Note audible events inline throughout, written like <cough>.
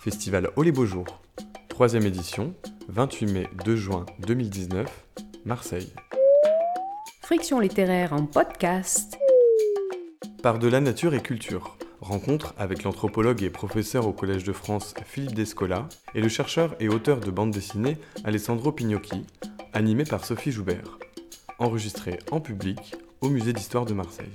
Festival les beaux jours, troisième édition, 28 mai 2 juin 2019, Marseille. Friction littéraire en podcast. Par de la nature et culture. Rencontre avec l'anthropologue et professeur au Collège de France Philippe Descola et le chercheur et auteur de bande dessinée Alessandro Pignocchi, animé par Sophie Joubert. Enregistré en public au Musée d'Histoire de Marseille.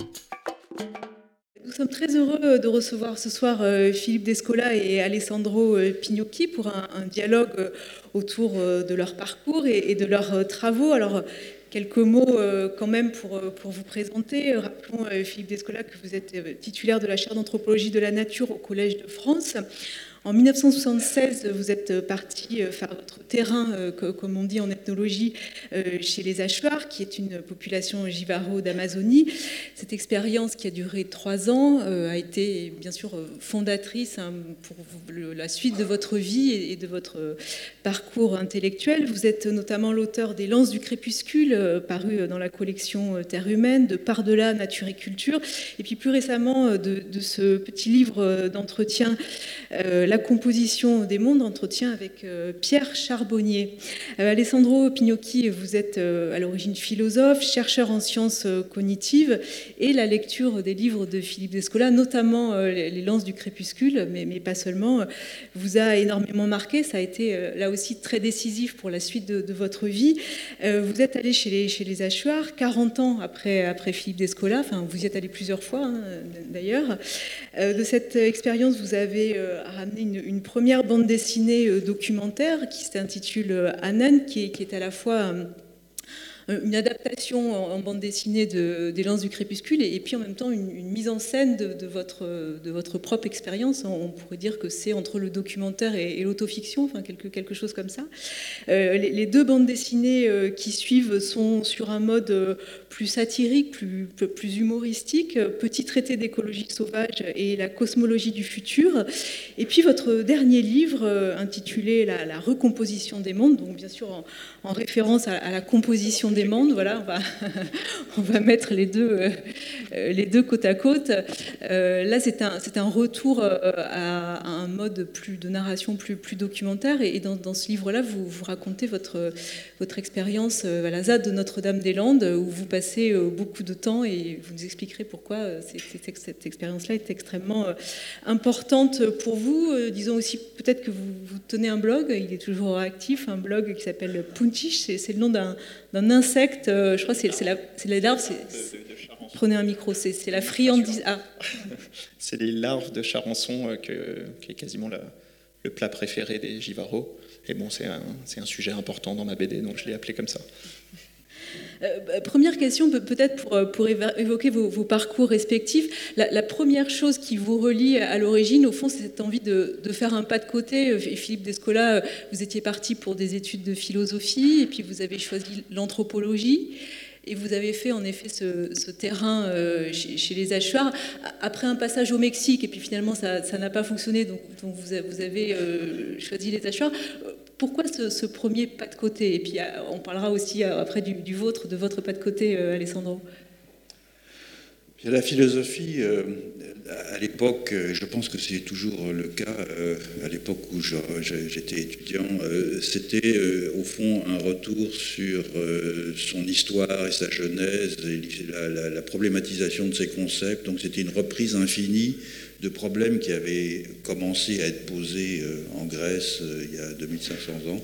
Nous sommes très heureux de recevoir ce soir euh, Philippe Descola et Alessandro euh, Pignocchi pour un, dialogue euh, autour de leur parcours et de leurs travaux. Alors, quelques mots quand même pour vous présenter. Rappelons, Philippe Descola, que vous êtes titulaire de la chaire d'anthropologie de la nature au Collège de France. En 1976, vous êtes parti euh, faire votre terrain, euh, comme on dit en ethnologie, euh, chez les Achuars, qui est une population jivaro d'Amazonie. Cette expérience qui a duré trois ans a été bien sûr fondatrice hein, pour la suite de votre vie et de votre parcours intellectuel. Vous êtes notamment l'auteur des Lances du crépuscule, paru dans la collection Terre humaine, de Par-delà, nature et culture, et puis plus récemment de, de ce petit livre d'entretien la composition des mondes, entretien avec euh, Pierre Charbonnier. Euh, Alessandro Pignocchi, vous êtes euh, à l'origine philosophe, chercheur en sciences cognitives, et la lecture des livres de Philippe Descola, notamment Les Lances du crépuscule, mais, pas seulement, vous a énormément marqué. Ça a été là aussi très décisif pour la suite de, votre vie. Vous êtes allé chez les, chez les Achuars, 40 ans après, après Philippe Descola, enfin vous y êtes allé plusieurs fois hein, d'ailleurs. De cette expérience, vous avez ramené une, première bande dessinée euh, documentaire qui s'intitule euh, Anan, qui est à la fois euh, une adaptation en bande dessinée de, des Lances du Crépuscule et, puis en même temps une, mise en scène de, votre, de votre propre expérience. On pourrait dire que c'est entre le documentaire et, l'autofiction, enfin quelque, quelque chose comme ça. Euh, les, deux bandes dessinées euh, qui suivent sont sur un mode plus satirique, plus, plus humoristique, Petit traité d'écologie sauvage et la cosmologie du futur. Et puis votre dernier livre intitulé la, recomposition des mondes, donc bien sûr en, en référence à, à la composition des <laughs> mondes. Voilà, on va, <laughs> on va mettre les deux, euh, les deux côte à côte. Euh, là, c'est un, un retour euh, à, un mode plus de narration plus, plus documentaire. Et, dans, dans, ce livre-là, vous, vous racontez votre, votre expérience à la ZAD de Notre-Dame-des-Landes, où vous passez beaucoup de temps et vous nous expliquerez pourquoi cette expérience-là est extrêmement importante pour vous. Disons aussi peut-être que vous, vous tenez un blog, il est toujours actif, un blog qui s'appelle Puntish, c'est le nom d'un insecte, euh, je crois que c'est la, la larve. Prenez un micro, c'est la friandise. Ah. <laughs> c'est les larves de charançon euh, qui est quasiment le plat préféré des givaros. Et bon, c'est un, un, sujet important dans ma BD, donc je l'ai appelé comme ça. Euh, première question, peut-être pour, pour, évoquer vos, parcours respectifs. La, première chose qui vous relie à l'origine, au fond, c'est cette envie de, de, faire un pas de côté. Et Philippe Descola, vous étiez parti pour des études de philosophie, et puis vous avez choisi l'anthropologie. Et vous avez fait en effet ce, terrain euh, chez, les Achuars. Après un passage au Mexique, et puis finalement ça n'a pas fonctionné, donc, vous, avez euh, choisi les Achuars. Pourquoi ce, premier pas de côté? Et puis euh, on parlera aussi après du, vôtre, de votre pas de côté, Alessandro. La philosophie, à l'époque, je pense que c'est toujours le cas, à l'époque où j'étais étudiant, c'était au fond un retour sur son histoire et sa genèse, la, la problématisation de ses concepts. Donc c'était une reprise infinie de problèmes qui avaient commencé à être posés euh, en Grèce euh, il y a 2500 ans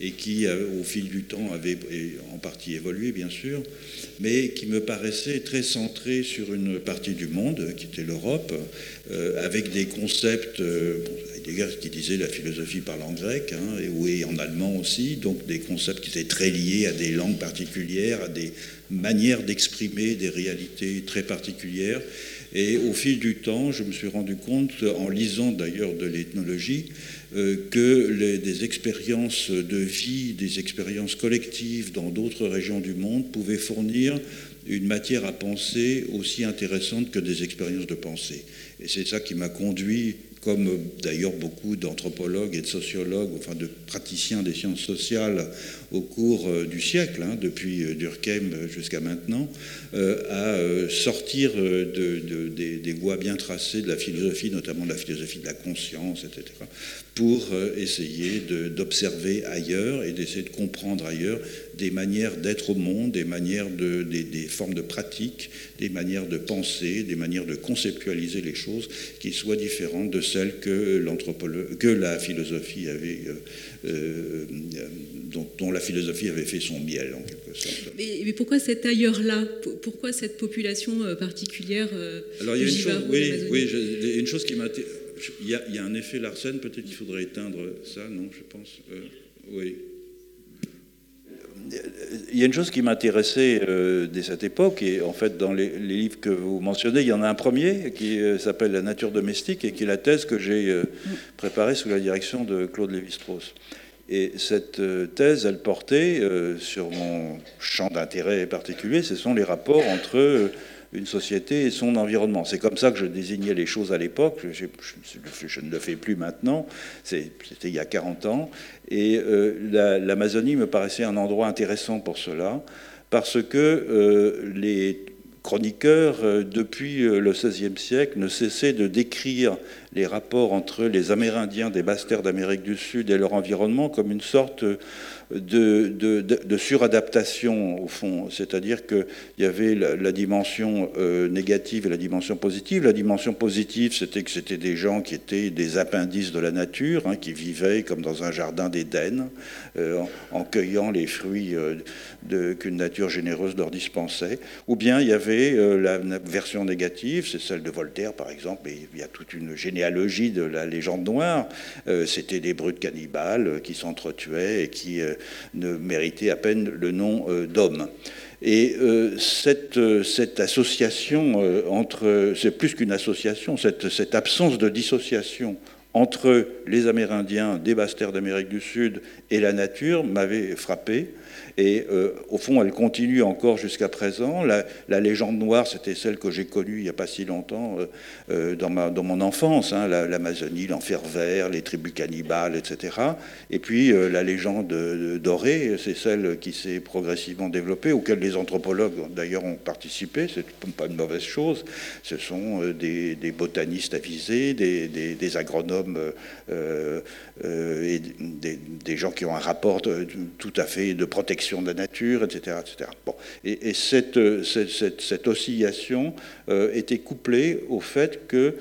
et qui, euh, au fil du temps, avaient en partie évolué, bien sûr, mais qui me paraissaient très centrés sur une partie du monde, qui était l'Europe, avec des concepts, des gars qui disaient la philosophie parle en grec, hein, et, en allemand aussi, donc des concepts qui étaient très liés à des langues particulières, à des manières d'exprimer des réalités très particulières. Et au fil du temps, je me suis rendu compte, en lisant d'ailleurs de l'ethnologie, euh, que des expériences de vie, des expériences collectives dans d'autres régions du monde pouvaient fournir une matière à penser aussi intéressante que des expériences de pensée. Et c'est ça qui m'a conduit comme d'ailleurs beaucoup d'anthropologues et de sociologues, enfin de praticiens des sciences sociales au cours euh, du siècle, hein, depuis euh, Durkheim jusqu'à maintenant, euh, à sortir de, des, voies bien tracées de la philosophie, notamment de la philosophie de la conscience, etc., pour essayer d'observer ailleurs et d'essayer de comprendre ailleurs des manières d'être au monde, des manières de, des, des, formes de pratique, des manières de penser, des manières de conceptualiser les choses qui soient différentes de celles que, que la philosophie avait euh, dont, la philosophie avait fait son miel, en quelque sorte. Mais, pourquoi cet ailleurs-là? Pourquoi cette population euh, particulière euh, Alors, il y a une chose, oui, oui, une chose qui m'a... Il, il, y a un effet Larsen, peut-être qu'il faudrait éteindre ça, non, je pense. oui il y a une chose qui m'intéressait dès cette époque, et en fait dans les, livres que vous mentionnez, il y en a un premier qui s'appelle La nature domestique et qui est la thèse que j'ai préparée sous la direction de Claude Lévi-Strauss. Et cette euh, thèse, elle portait euh, sur mon champ d'intérêt particulier, ce sont les rapports entre euh, une société et son environnement. C'est comme ça que je désignais les choses à l'époque, je, ne le fais plus maintenant, c'était il y a 40 ans, et l'Amazonie me paraissait un endroit intéressant pour cela, parce que les chroniqueurs, depuis le XVIe siècle, ne cessaient de décrire les rapports entre les Amérindiens des basses terres d'Amérique du Sud et leur environnement comme une sorte de, suradaptation, au fond. C'est-à-dire qu'il y avait la, dimension euh, négative et la dimension positive. La dimension positive, c'était que c'était des gens qui étaient des appendices de la nature, hein, qui vivaient comme dans un jardin d'Éden, euh, en, cueillant les fruits euh, qu'une nature généreuse leur dispensait. Ou bien il y avait la, version négative, c'est celle de Voltaire, par exemple, et il y a toute une généalogie de la légende noire. c'était des brutes cannibales qui s'entretuaient et qui ne méritait à peine le nom euh, d'homme. Et euh, cette, euh, association entre, c'est plus qu'une association, cette, absence de dissociation entre les Amérindiens des basses d'Amérique du Sud et la nature m'avait frappé. Et euh, au fond, elle continue encore jusqu'à présent. La, légende noire, c'était celle que j'ai connue il n'y a pas si longtemps euh, euh, dans, ma, dans, mon enfance, hein, l'Amazonie, l'enfer vert, les tribus cannibales, etc. Et puis la légende dorée, c'est celle qui s'est progressivement développée, auquel les anthropologues d'ailleurs ont participé. C'est pas une mauvaise chose. Ce sont des, botanistes avisés, des, des agronomes et des, gens qui ont un rapport tout à fait de protection de la nature, etc. etc. Bon. Et, cette, cette, cette, oscillation euh, était couplée au fait que,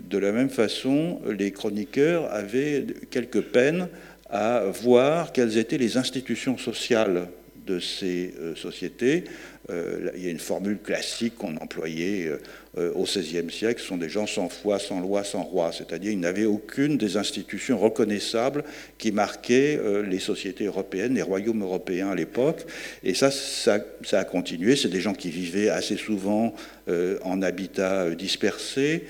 de la même façon, les chroniqueurs avaient quelques peines à voir quelles étaient les institutions sociales de ces euh, sociétés. Euh, il y a une formule classique qu'on employait euh, au XVIe siècle, sont des gens sans foi, sans loi, sans roi, c'est-à-dire ils n'avaient aucune des institutions reconnaissables qui marquaient euh, les sociétés européennes, les royaumes européens à l'époque. Et ça, ça, a continué. C'est des gens qui vivaient assez souvent euh, en habitat dispersé,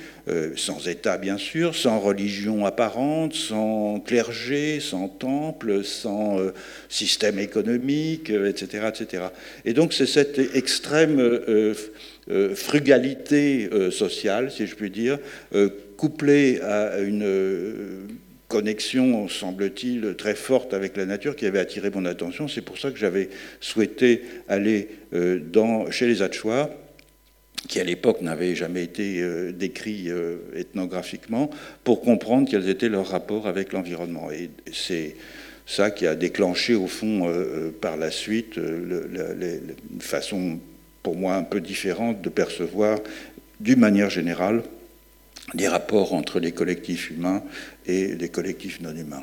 sans État bien sûr, sans religion apparente, sans clergé, sans temple, sans système économique, etc., etc. Et donc c'est cette extrême frugalité euh, sociale, si je puis dire, euh, couplée à une connexion, semble-t-il, très forte avec la nature qui avait attiré mon attention. C'est pour ça que j'avais souhaité aller chez les Hatchois, qui à l'époque n'avaient jamais été décrits ethnographiquement, pour comprendre quels étaient leurs rapports avec l'environnement. Et c'est ça qui a déclenché, au fond, par la suite, une façon pour moi un peu différente de percevoir d'une manière générale les rapports entre les collectifs humains et les collectifs non humains.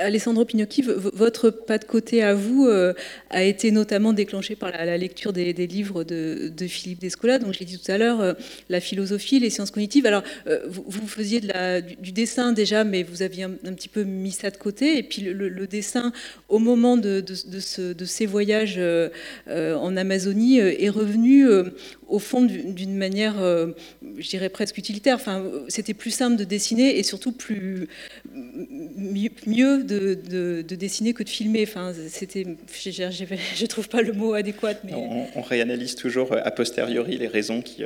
Alessandro Pignocchi, votre pas de côté à vous euh, a été notamment déclenché par la, lecture des, livres de, Philippe Descola, donc je l'ai dit tout à l'heure, euh, la philosophie, les sciences cognitives. Alors, euh, vous, faisiez du, dessin déjà, mais vous aviez un, petit peu mis ça de côté. Et puis le, dessin, au moment de, de ces voyages en Amazonie, est revenu au fond d'une manière, je dirais presque utilitaire. Enfin, c'était plus simple de dessiner et surtout plus mieux de, dessiner que de filmer. Enfin, c'était, je ne trouve pas le mot adéquat. On, réanalyse toujours a posteriori les raisons qui,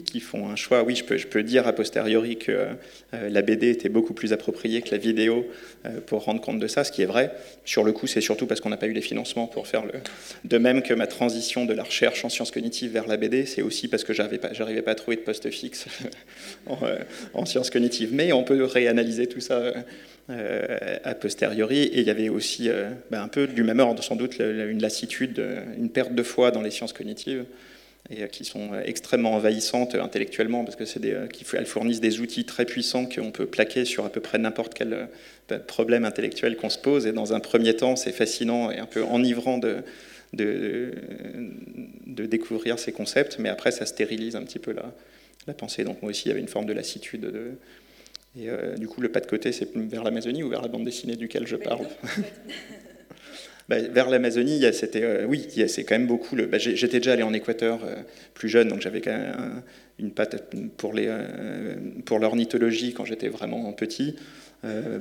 qui, font un choix. Oui, je peux, je peux dire a posteriori que euh, la BD était beaucoup plus appropriée que la vidéo euh, pour rendre compte de ça, ce qui est vrai. Sur le coup, c'est surtout parce qu'on n'a pas eu les financements pour faire le. De même que ma transition de la recherche en sciences cognitives vers la BD, c'est aussi parce que j'arrivais pas, pas à trouver de poste fixe <laughs> euh, en, sciences cognitives. Mais on peut réanalyser tout ça. A posteriori. Et il y avait aussi ben, un peu du même ordre, sans doute, une lassitude, une perte de foi dans les sciences cognitives euh, qui sont euh, extrêmement envahissantes euh, intellectuellement parce que fournissent des outils très puissants qu'on peut plaquer sur à peu près n'importe quel problème intellectuel qu'on se pose. Et dans un premier temps, c'est fascinant et un peu enivrant de, découvrir ces concepts, mais après, ça stérilise un petit peu la, pensée. Donc moi aussi, il y avait une forme de lassitude. De, et du coup, le pas de côté, c'est vers l'Amazonie ou vers la bande dessinée duquel je parle <laughs> Bah, vers l'Amazonie, c'était, euh, oui, c'est quand même beaucoup. Le, bah, j'étais déjà allé en Équateur euh, plus jeune, donc j'avais quand même une patte pour, les, euh, pour l'ornithologie quand j'étais vraiment petit,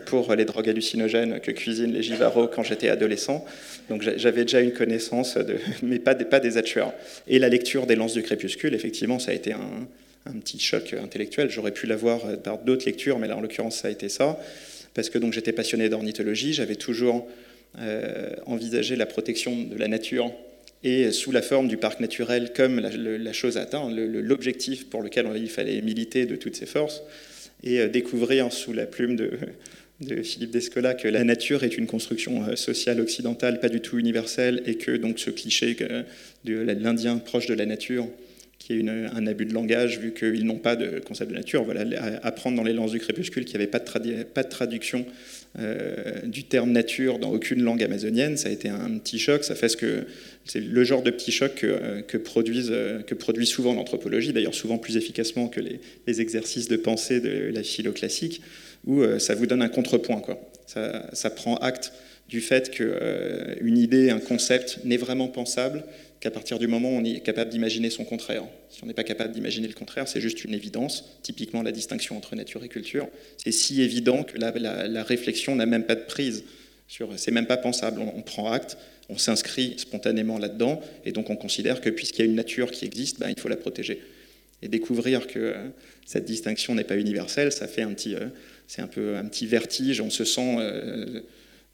pour les drogues hallucinogènes que cuisinent les Givaro quand j'étais adolescent. Donc j'avais déjà une connaissance, de, <laughs> mais pas des, pas des Et la lecture des Lances du crépuscule, effectivement, ça a été un, un petit choc intellectuel. J'aurais pu l'avoir par d'autres lectures, mais là, en l'occurrence, ça a été ça. Parce que donc j'étais passionné d'ornithologie, j'avais toujours euh, envisager la protection de la nature et sous la forme du parc naturel comme la, chose atteint, l'objectif pour lequel il fallait militer de toutes ses forces, et euh, découvrir sous la plume de, de Philippe Descola que la nature est une construction euh, sociale occidentale, pas du tout universelle, et que donc ce cliché de l'Indien proche de la nature, est un abus de langage, vu qu'ils n'ont pas de concept de nature, voilà, apprendre dans les lances du crépuscule qu'il n'y avait pas de, pas de traduction euh, du terme nature dans aucune langue amazonienne, ça a été un petit choc. Ça fait ce que c'est le genre de petit choc que, euh, que, produisent, euh, que produit souvent l'anthropologie, d'ailleurs souvent plus efficacement que les, exercices de pensée de la philo classique, où ça vous donne un contrepoint. Quoi. Ça prend acte du fait qu'une idée, un concept n'est vraiment pensable qu'à partir du moment où on est capable d'imaginer son contraire. Si on n'est pas capable d'imaginer le contraire, c'est juste une évidence, typiquement la distinction entre nature et culture. C'est si évident que la, réflexion n'a même pas de prise, c'est même pas pensable. On, prend acte, on s'inscrit spontanément là-dedans, et donc on considère que puisqu'il y a une nature qui existe, ben, il faut la protéger. Et découvrir que euh, cette distinction n'est pas universelle, ça fait un petit, euh, c'est un peu un petit vertige, on se sent...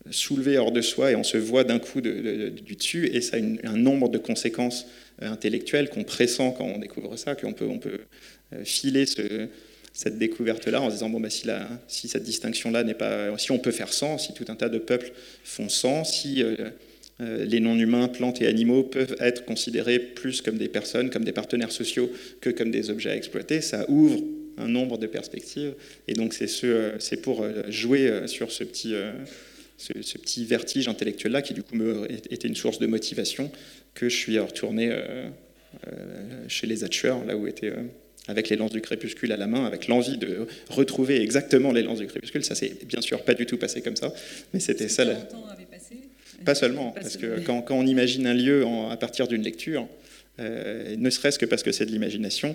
Soulevé hors de soi et on se voit d'un coup du dessus et ça a un nombre de conséquences euh, intellectuelles qu'on pressent quand on découvre ça, qu'on peut, on peut euh, filer cette découverte-là en se disant bon bah si, cette distinction-là n'est pas, si on peut faire sans, si tout un tas de peuples font sans, si euh, les non-humains, plantes et animaux peuvent être considérés plus comme des personnes, comme des partenaires sociaux que comme des objets à exploiter, ça ouvre un nombre de perspectives. Et donc c'est ce, c'est pour jouer sur ce petit ce, petit vertige intellectuel-là, qui du coup me, était une source de motivation, que je suis retourné euh, euh, chez les Hatchers, là où était... Euh, avec les lances du crépuscule à la main, avec l'envie de retrouver exactement les lances du crépuscule. Ça s'est bien sûr pas du tout passé comme ça, mais c'était ça. La... Pas seulement, parce que quand, quand, on imagine un lieu à partir d'une lecture, ne serait-ce que parce que c'est de l'imagination,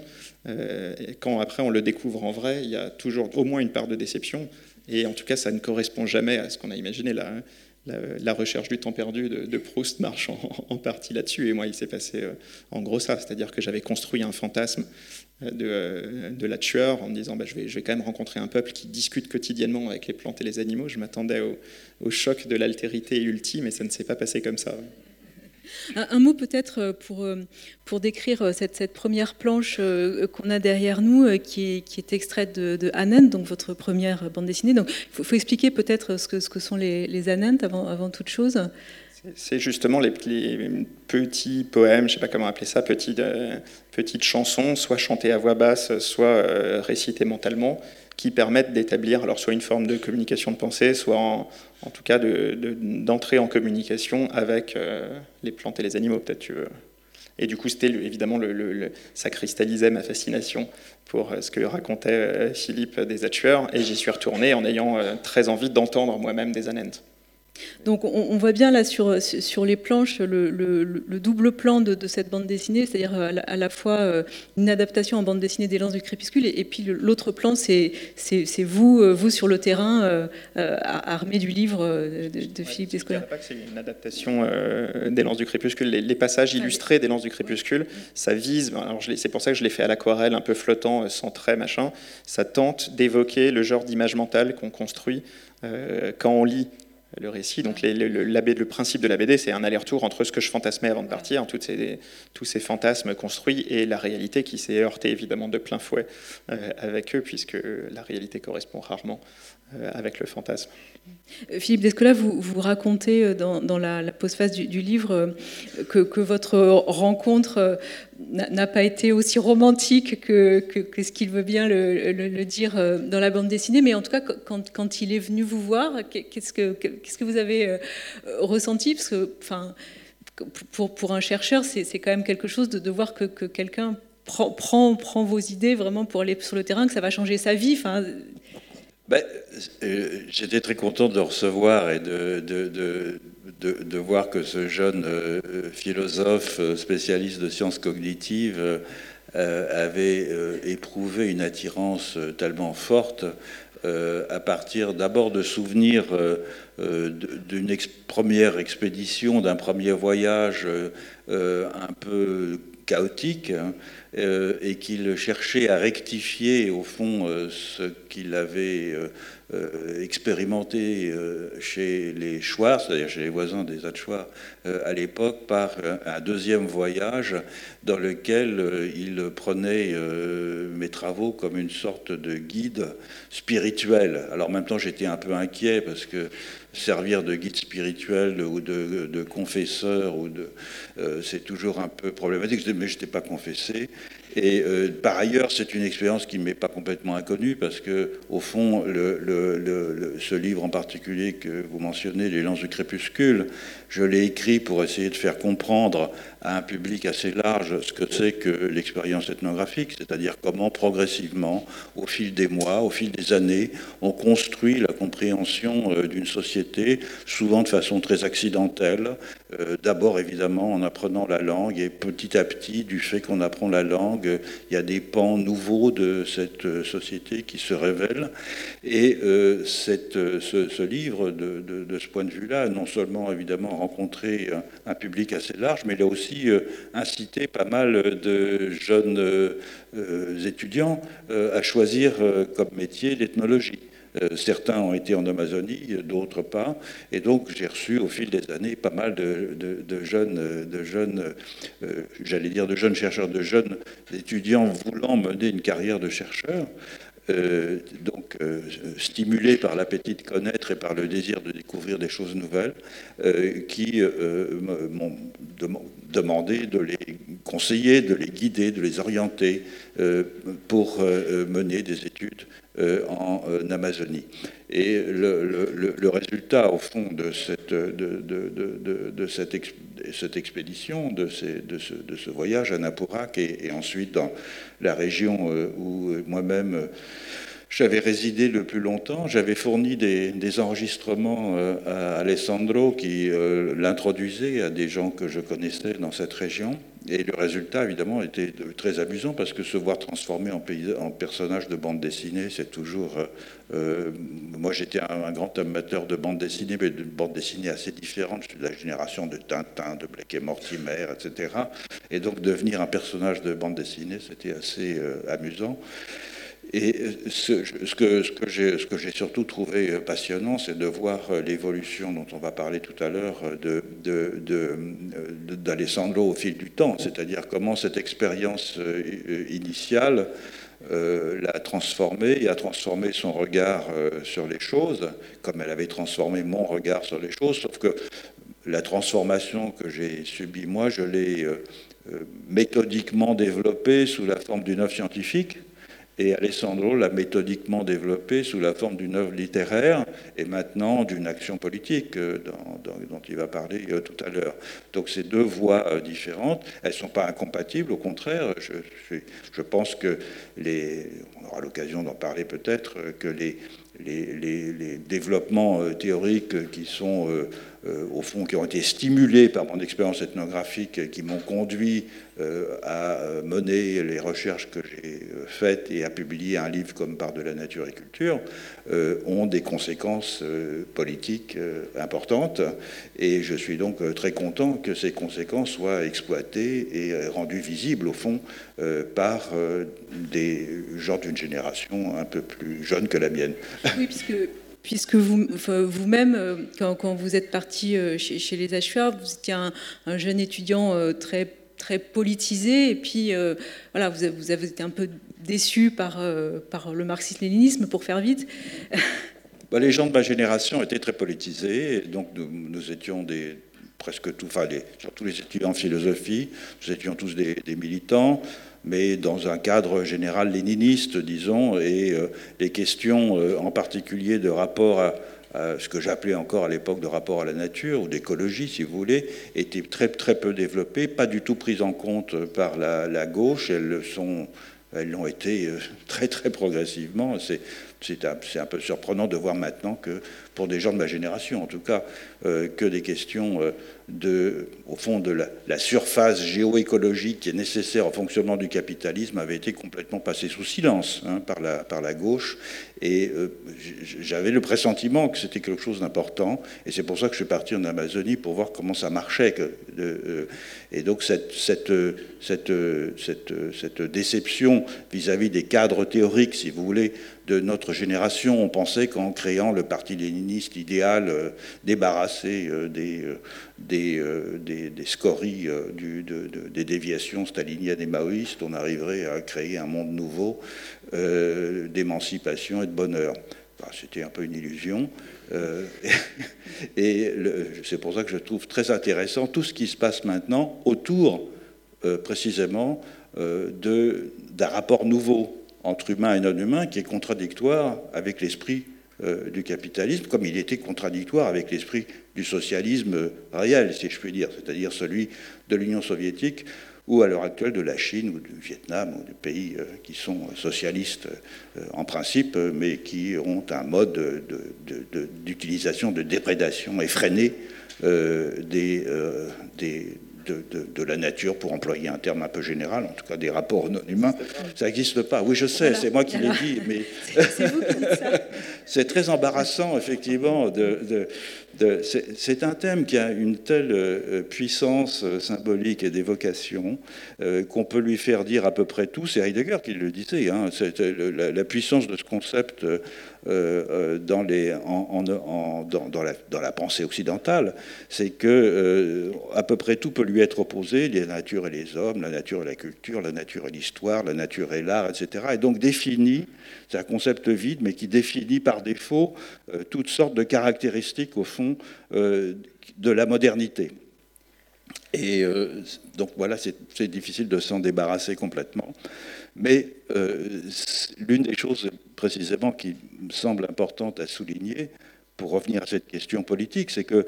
quand après on le découvre en vrai, il y a toujours au moins une part de déception. Et en tout cas, ça ne correspond jamais à ce qu'on a imaginé. La, recherche du temps perdu de, Proust marche en, partie là-dessus. Et moi, il s'est passé euh, en gros ça, c'est-à-dire que j'avais construit un fantasme euh, de, euh, de la tueur en me disant bah, je, vais, je vais quand même rencontrer un peuple qui discute quotidiennement avec les plantes et les animaux. Je m'attendais au, au choc de l'altérité ultime, et ça ne s'est pas passé comme ça. Un, mot peut-être euh, pour, euh, pour décrire euh, cette, cette première planche qu'on a derrière nous, qui est, qui est extraite de, Anand, donc votre première bande dessinée. Donc, il faut, expliquer peut-être ce que, ce que sont les, les Anand avant, avant toute chose. C'est justement les, petits poèmes, je ne sais pas comment appeler ça, petites, petites chansons, soit chantées à voix basse, soit récitées mentalement, qui permettent d'établir alors soit une forme de communication de pensée, soit en, tout cas d'entrer en communication avec euh, les plantes et les animaux, peut-être tu veux. Et du coup, c'était évidemment, le, ça cristallisait ma fascination pour euh, ce que racontait euh, Philippe des Hatchers, et j'y suis retourné en ayant très envie d'entendre moi-même des Anentes. Donc on, voit bien là sur, sur les planches le, double plan de, cette bande dessinée, c'est-à-dire à, la fois euh, une adaptation en bande dessinée des Lances du Crépuscule, et, puis l'autre plan, c'est vous, euh, vous sur le terrain, euh, armé du livre de, Philippe Descola. C'est une adaptation des Lances du Crépuscule. Les, passages illustrés des Lances du Crépuscule, ça vise, c'est pour ça que je l'ai fait à l'aquarelle, un peu flottant, sans trait, machin, ça tente d'évoquer le genre d'image mentale qu'on construit quand on lit le récit. Donc le, le, principe de la BD, c'est un aller-retour entre ce que je fantasmais avant de partir, toutes ces, tous ces fantasmes construits, et la réalité qui s'est heurtée évidemment de plein fouet euh, avec eux, puisque la réalité correspond rarement avec le fantasme. Euh, Philippe Descola, vous, vous racontez euh, dans, la, la postface du, livre que, votre rencontre n'a pas été aussi romantique que, ce qu'il veut bien le, dire dans la bande dessinée, mais en tout cas, quand, il est venu vous voir, qu'est-ce que, vous avez ressenti? Parce que, enfin, pour, un chercheur, c'est quand même quelque chose de, voir que, quelqu'un prend, vos idées vraiment pour aller sur le terrain, que ça va changer sa vie. Ben, euh, J'étais très content de recevoir et de, de, de, voir que ce jeune euh, philosophe euh, spécialiste de sciences cognitives avait éprouvé une attirance tellement forte à partir d'abord de souvenirs d'une première expédition, d'un premier voyage un peu chaotique. Hein, euh, et qu'il cherchait à rectifier au fond euh, ce qu'il avait euh, expérimenté chez les Schwartz, c'est-à-dire chez les voisins des Hatchoirs à l'époque, par un deuxième voyage dans lequel il prenait mes travaux comme une sorte de guide spirituel. Alors en même temps j'étais un peu inquiet parce que servir de guide spirituel ou de, confesseur, ou de, euh, c'est toujours un peu problématique. Mais je n'étais pas confessé. Et euh, par ailleurs, c'est une expérience qui ne m'est pas complètement inconnue parce que, au fond, ce livre en particulier que vous mentionnez, Les Lances du Crépuscule, je l'ai écrit pour essayer de faire comprendre à un public assez large ce que c'est que l'expérience ethnographique, c'est-à-dire comment progressivement, au fil des mois, au fil des années, on construit la compréhension euh, d'une société, souvent de façon très accidentelle, euh, d'abord évidemment en apprenant la langue, et petit à petit, du fait qu'on apprend la langue, il y a des pans nouveaux de cette euh, société qui se révèlent. Et cette, ce, livre, de, ce point de vue-là, non seulement évidemment rencontré un public assez large, mais il a aussi euh, incité pas mal de jeunes euh, étudiants euh, à choisir comme métier l'ethnologie. Certains ont été en Amazonie, d'autres pas. Et donc, j'ai reçu au fil des années pas mal de, jeunes, de jeunes j'allais dire de jeunes chercheurs, de jeunes étudiants voulant mener une carrière de chercheur. Euh, donc euh, stimulés par l'appétit de connaître et par le désir de découvrir des choses nouvelles, euh, qui m'ont demandé de les conseiller, de les guider, de les orienter pour mener des études en Amazonie. Et le, résultat, au fond, de cette, de, cette, cette expédition, de, ce, voyage à Napurak et, ensuite dans la région euh, où moi-même euh, j'avais résidé le plus longtemps. J'avais fourni des, enregistrements euh, à Alessandro qui l'introduisait à des gens que je connaissais dans cette région. Et le résultat, évidemment, était très amusant parce que se voir transformé en, en personnage de bande dessinée, c'est toujours. Euh, euh, moi, j'étais un, grand amateur de bande dessinée, mais de bande dessinée assez différente. Je suis de la génération de Tintin, de Blake et Mortimer, etc. Et donc, devenir un personnage de bande dessinée, c'était assez euh, amusant. Et ce, que, j'ai surtout trouvé passionnant, c'est de voir l'évolution dont on va parler tout à l'heure d'Alessandro de, de, au fil du temps, c'est-à-dire comment cette expérience euh, initiale euh, l'a transformé et a transformé son regard euh, sur les choses, comme elle avait transformé mon regard sur les choses, sauf que la transformation que j'ai subie moi, je l'ai méthodiquement développée sous la forme d'une œuvre scientifique, et Alessandro l'a méthodiquement développé sous la forme d'une œuvre littéraire et maintenant d'une action politique euh, dont il va parler euh, tout à l'heure. Donc ces deux voies euh, différentes, elles ne sont pas incompatibles, au contraire, je, je pense que les, on aura l'occasion d'en parler peut-être, que les, les, développements théoriques qui sont au fond, qui ont été stimulés par mon expérience ethnographique, qui m'ont conduit euh, à mener les recherches que j'ai euh, faites et à publier un livre comme Par de la nature et culture, euh, ont des conséquences politiques importantes. Et je suis donc très content que ces conséquences soient exploitées et rendues visibles, au fond, par des gens d'une génération un peu plus jeune que la mienne. Oui, puisque puisque vous, vous-même, quand, vous êtes parti chez, les HUA, vous étiez un, un jeune étudiant très très politisé. Et puis, euh, voilà, vous avez, été un peu déçu par, euh, par le marxisme-léninisme, pour faire vite. <laughs> Bah, les gens de ma génération étaient très politisés. Donc, nous, étions presque tous, enfin, surtout les étudiants en philosophie, nous étions tous des, militants mais dans un cadre général léniniste, disons, et euh, les questions en particulier de rapport à, euh, ce que j'appelais encore à l'époque de rapport à la nature ou d'écologie, si vous voulez, était très, très peu développé, pas du tout prise en compte par la, gauche. Elles sont elles l'ont été euh, <laughs> très très progressivement. C'est un, peu surprenant de voir maintenant que, pour des gens de ma génération en tout cas, euh, que des questions de, au fond de la, surface géoécologique qui est nécessaire au fonctionnement du capitalisme avait été complètement passé sous silence hein, par la gauche. Et euh, j'avais le pressentiment que c'était quelque chose d'important. Et c'est pour ça que je suis parti en Amazonie pour voir comment ça marchait. Euh, et donc cette, cette déception vis-à-vis des cadres théoriques, si vous voulez, de notre génération, on pensait qu'en créant le parti léniniste idéal, euh, débarrassé des euh, des, scories euh, des déviations staliniennes et maoïstes, on arriverait à créer un monde nouveau euh, d'émancipation et de bonheur. C'était un peu une illusion. <laughs> et c'est pour ça que je trouve très intéressant tout ce qui se passe maintenant autour, précisément, d'un rapport nouveau entre humain et non humain qui est contradictoire avec l'esprit du capitalisme, comme il était contradictoire avec l'esprit du socialisme réel, si je puis dire, c'est-à-dire celui de l'Union soviétique ou à l'heure actuelle de la Chine ou du Vietnam ou des pays euh, qui sont socialistes euh, en principe, mais qui ont un mode d'utilisation, de, déprédation effrénée euh, des, de, la nature, pour employer un terme un peu général, en tout cas des rapports non humains. Ça n'existe pas. Oui, je sais, c'est moi qui l'ai dit, mais <laughs> <laughs> c'est très embarrassant, effectivement. De, c'est un thème qui a une telle euh, puissance euh, symbolique et d'évocation euh, qu'on peut lui faire dire à peu près tout. C'est Heidegger qui le disait. Hein, la, la, puissance de ce concept euh, dans, la, pensée occidentale, c'est que euh, à peu près tout peut lui être opposé, la nature et les hommes, la nature et la culture, la nature et l'histoire, la nature et l'art, etc. Et donc définit, c'est un concept vide, mais qui définit par défaut toutes sortes de caractéristiques, au fond, de la modernité. Et donc voilà, c'est difficile de s'en débarrasser complètement. Mais euh, l'une des choses précisément qui me semble importante à souligner, pour revenir à cette question politique, c'est que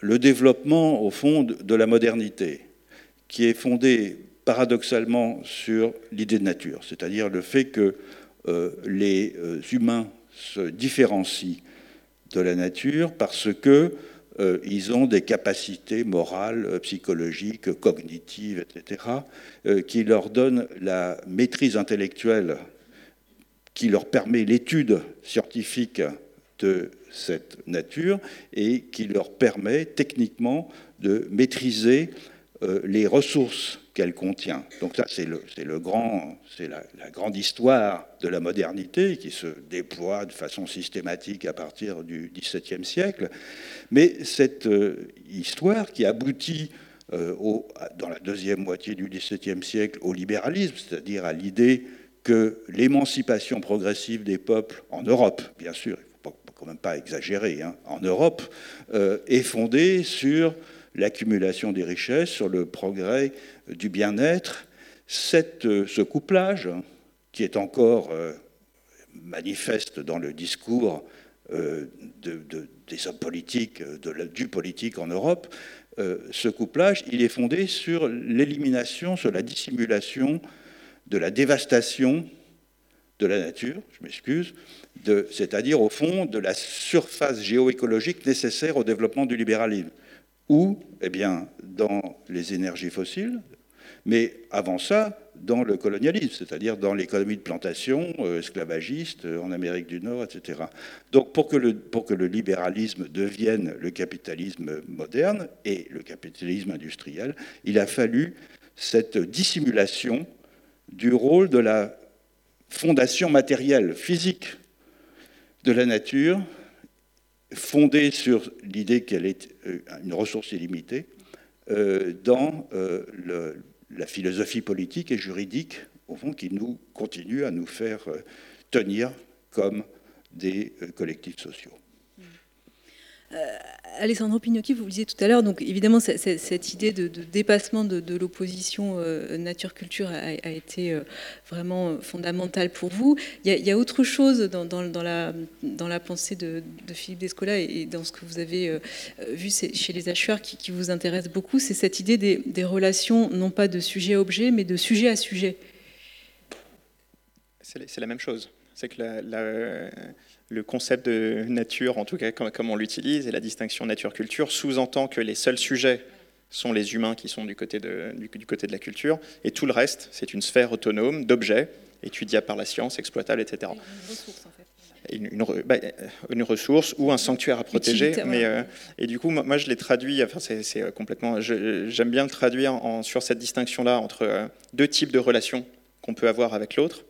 le développement, au fond, de la modernité, qui est fondé paradoxalement sur l'idée de nature, c'est-à-dire le fait que euh, les euh, humains se différencient de la nature parce que euh, ils ont des capacités morales, euh, psychologiques, cognitives, etc., euh, qui leur donnent la maîtrise intellectuelle, qui leur permet l'étude scientifique de cette nature et qui leur permet techniquement de maîtriser les ressources qu'elle contient. Donc ça, c'est le, la, grande histoire de la modernité qui se déploie de façon systématique à partir du XVIIe siècle. Mais cette euh, histoire qui aboutit euh, dans la deuxième moitié du XVIIe siècle au libéralisme, c'est-à-dire à, l'idée que l'émancipation progressive des peuples en Europe, bien sûr, il ne faut quand même pas exagérer, hein, en Europe, euh, est fondée sur l'accumulation des richesses, sur le progrès du bien-être, euh, ce couplage, qui est encore euh, manifeste dans le discours euh, des hommes politiques, du politique en Europe, ce couplage, il est fondé sur l'élimination, sur la dissimulation de la dévastation de la nature, je m'excuse, c'est-à-dire au fond de la surface géoécologique nécessaire au développement du libéralisme. Ou, eh bien, dans les énergies fossiles, mais avant ça, dans le colonialisme, c'est-à-dire dans l'économie de plantation euh, esclavagiste euh, en Amérique du Nord, etc. Donc pour que, le, pour que le libéralisme devienne le capitalisme moderne et le capitalisme industriel, il a fallu cette dissimulation du rôle de la fondation matérielle, physique de la nature, fondée sur l'idée qu'elle est euh, une ressource illimitée, dans le, la philosophie politique et juridique, au fond, qui nous continue à nous faire euh, tenir comme des euh, collectifs sociaux. Euh, Alessandro Pignocchi, vous le disiez tout à l'heure, donc évidemment cette idée de, dépassement de, l'opposition nature-culture a, été vraiment fondamentale pour vous. Il y a, autre chose dans, la, pensée de, Philippe Descola et, dans ce que vous avez vu chez les hachueurs qui, vous intéresse beaucoup, c'est cette idée des, des, relations non pas de sujet à objet, mais de sujet à sujet. C'est la même chose. C'est que la le concept de nature, en tout cas comme, on l'utilise, et la distinction nature-culture, sous-entend que les seuls sujets sont les humains qui sont du côté, de, du, côté de la culture, et tout le reste, c'est une sphère autonome d'objets étudiables par la science, exploitables, etc. Une ressource, en fait. Bah, une, ressource ou un sanctuaire à protéger. mais, euh, et du coup, moi, je l'ai traduit, enfin, c'est euh, complètement. J'aime bien le traduire en, sur cette distinction-là entre euh, deux types de relations qu'on peut avoir avec l'autre.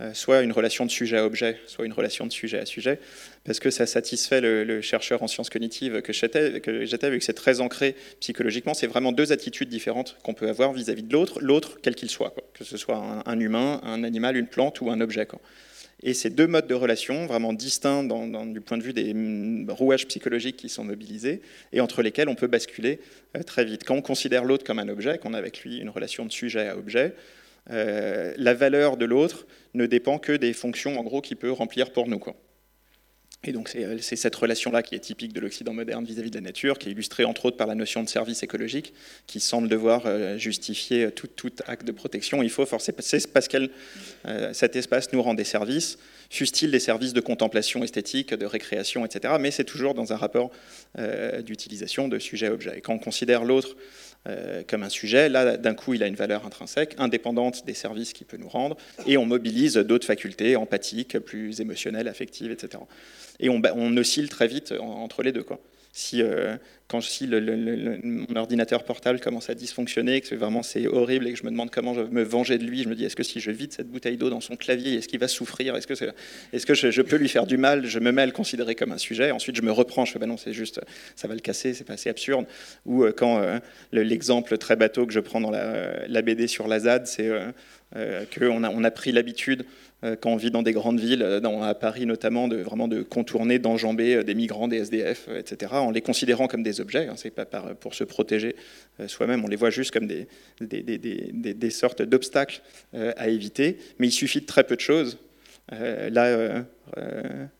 Euh, soit une relation de sujet à objet, soit une relation de sujet à sujet, parce que ça satisfait le, chercheur en sciences cognitives que j'étais, vu que c'est très ancré psychologiquement. C'est vraiment deux attitudes différentes qu'on peut avoir vis-à-vis de l'autre, l'autre quel qu'il soit, que ce soit un, humain, un animal, une plante ou un objet. Et ces deux modes de relation, vraiment distincts du point de vue des mm, rouages psychologiques qui sont mobilisés, et entre lesquels on peut basculer euh, très vite. Quand on considère l'autre comme un objet, qu'on a avec lui une relation de sujet à objet, euh, la valeur de l'autre ne dépend que des fonctions en gros qu'il peut remplir pour nous. Et donc c'est euh, cette relation-là qui est typique de l'Occident moderne vis-à-vis de la nature, qui est illustrée entre autres par la notion de service écologique, qui semble devoir euh, justifier tout, acte de protection. Il faut forcer, c'est parce que cet espace nous rend des services, fût-il des services de contemplation esthétique, de récréation, etc. Mais c'est toujours dans un rapport d'utilisation de sujet-objet. Et quand on considère l'autre euh, comme un sujet. Là, d'un coup, il a une valeur intrinsèque, indépendante des services qu'il peut nous rendre, et on mobilise d'autres facultés empathiques, plus émotionnelles, affectives, etc. Et on, oscille très vite entre les deux. Quoi si, euh, quand si mon ordinateur portable commence à dysfonctionner, que vraiment c'est horrible et que je me demande comment je vais me venger de lui, je me dis est-ce que si je vide cette bouteille d'eau dans son clavier, est-ce qu'il va souffrir? Est-ce que, est, que je, peux lui faire du mal? Je me mets à le considérer comme un sujet. Ensuite, je me reprends. Je fais ben non, c'est juste, ça va le casser, c'est pas assez absurde. Ou euh, quand euh, l'exemple très bateau que je prends dans la, BD sur la ZAD, c'est qu'on a, pris l'habitude euh, quand on vit dans des grandes villes, euh, à Paris notamment, de vraiment de contourner, d'enjamber euh, des migrants, des SDF, etc., en les considérant comme des objets. Hein, c'est pas pour se protéger soi-même, on les voit juste comme des, sortes d'obstacles à éviter. Mais il suffit de très peu de choses. là,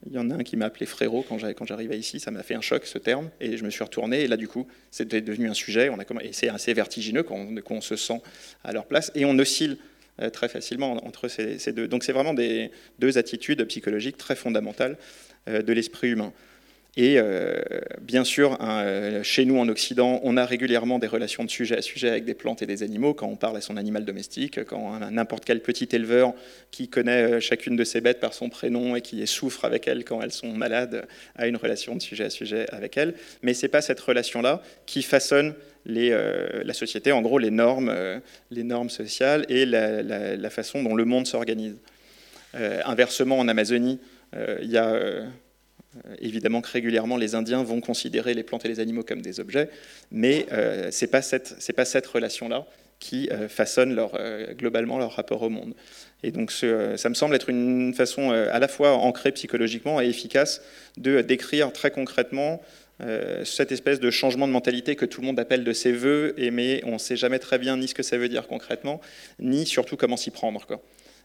il y en a un qui m'a appelé frérot quand j'arrivais ici, ça m'a fait un choc ce terme, et je me suis retourné, et là du coup, c'était devenu un sujet, on a, et c'est assez vertigineux quand on, quand on, se sent à leur place, et on oscille euh, très facilement entre ces, deux. Donc c'est vraiment des deux attitudes psychologiques très fondamentales euh, de l'esprit humain. Et euh, bien sûr, chez nous en Occident, on a régulièrement des relations de sujet à sujet avec des plantes et des animaux, quand on parle à son animal domestique, quand n'importe quel petit éleveur qui connaît chacune de ses bêtes par son prénom et qui souffre avec elles quand elles sont malades a une relation de sujet à sujet avec elles. Mais ce n'est pas cette relation-là qui façonne euh, la société, en gros les normes, euh, les normes sociales et la, façon dont le monde s'organise. Euh, inversement, en Amazonie, il y a évidemment que régulièrement les Indiens vont considérer les plantes et les animaux comme des objets, mais ce n'est pas cette, relation-là qui façonne leur, globalement leur rapport au monde. Et donc ça me semble être une façon à la fois ancrée psychologiquement et efficace de décrire très concrètement euh, cette espèce de changement de mentalité que tout le monde appelle de ses voeux, mais on ne sait jamais très bien ni ce que ça veut dire concrètement, ni surtout comment s'y prendre.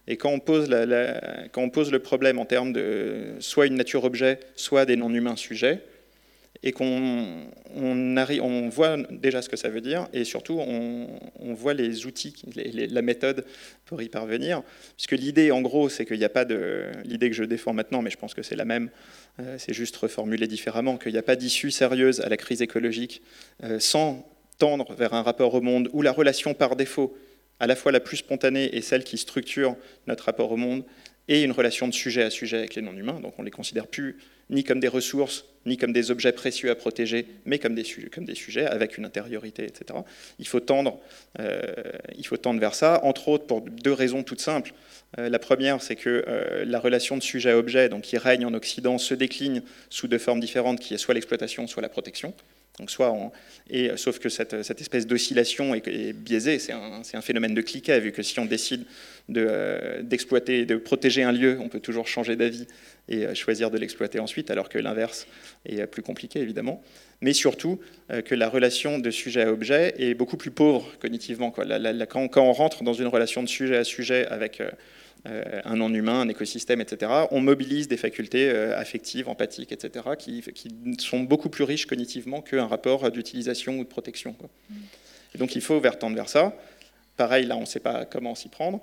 Et quand on, pose le problème en termes de soit une nature objet, soit des non-humains sujets, et qu'on on, voit déjà ce que ça veut dire, et surtout on, voit les outils, la méthode pour y parvenir. Puisque l'idée, en gros, c'est qu'il n'y a pas de... L'idée que je défends maintenant, mais je pense que c'est la même, euh, c'est juste reformulé différemment, qu'il n'y a pas d'issue sérieuse à la crise écologique euh, sans tendre vers un rapport au monde où la relation par défaut, à la fois la plus spontanée et celle qui structure notre rapport au monde, est une relation de sujet à sujet avec les non-humains, donc on ne les considère plus ni comme des ressources, ni comme des objets précieux à protéger, mais comme des, comme des sujets avec une intériorité, etc. Il faut, tendre, euh, il faut tendre vers ça, entre autres pour deux raisons toutes simples. Euh, la première, c'est que euh, la relation de sujet à objet donc, qui règne en Occident se décline sous deux formes différentes, qui est soit l'exploitation, soit la protection. Donc soit et, sauf que cette, espèce d'oscillation est, biaisée, c'est un, phénomène de cliquet, vu que si on décide d'exploiter, de, de protéger un lieu, on peut toujours changer d'avis et euh, choisir de l'exploiter ensuite, alors que l'inverse est plus compliqué évidemment. Mais surtout euh, que la relation de sujet à objet est beaucoup plus pauvre cognitivement. Quand, on rentre dans une relation de sujet à sujet avec euh, un non-humain, un écosystème, etc., on mobilise des facultés affectives, empathiques, etc., qui, sont beaucoup plus riches cognitivement qu'un rapport d'utilisation ou de protection. Mm. Et donc il faut vers tendre vers ça. Pareil, là, on ne sait pas comment s'y prendre,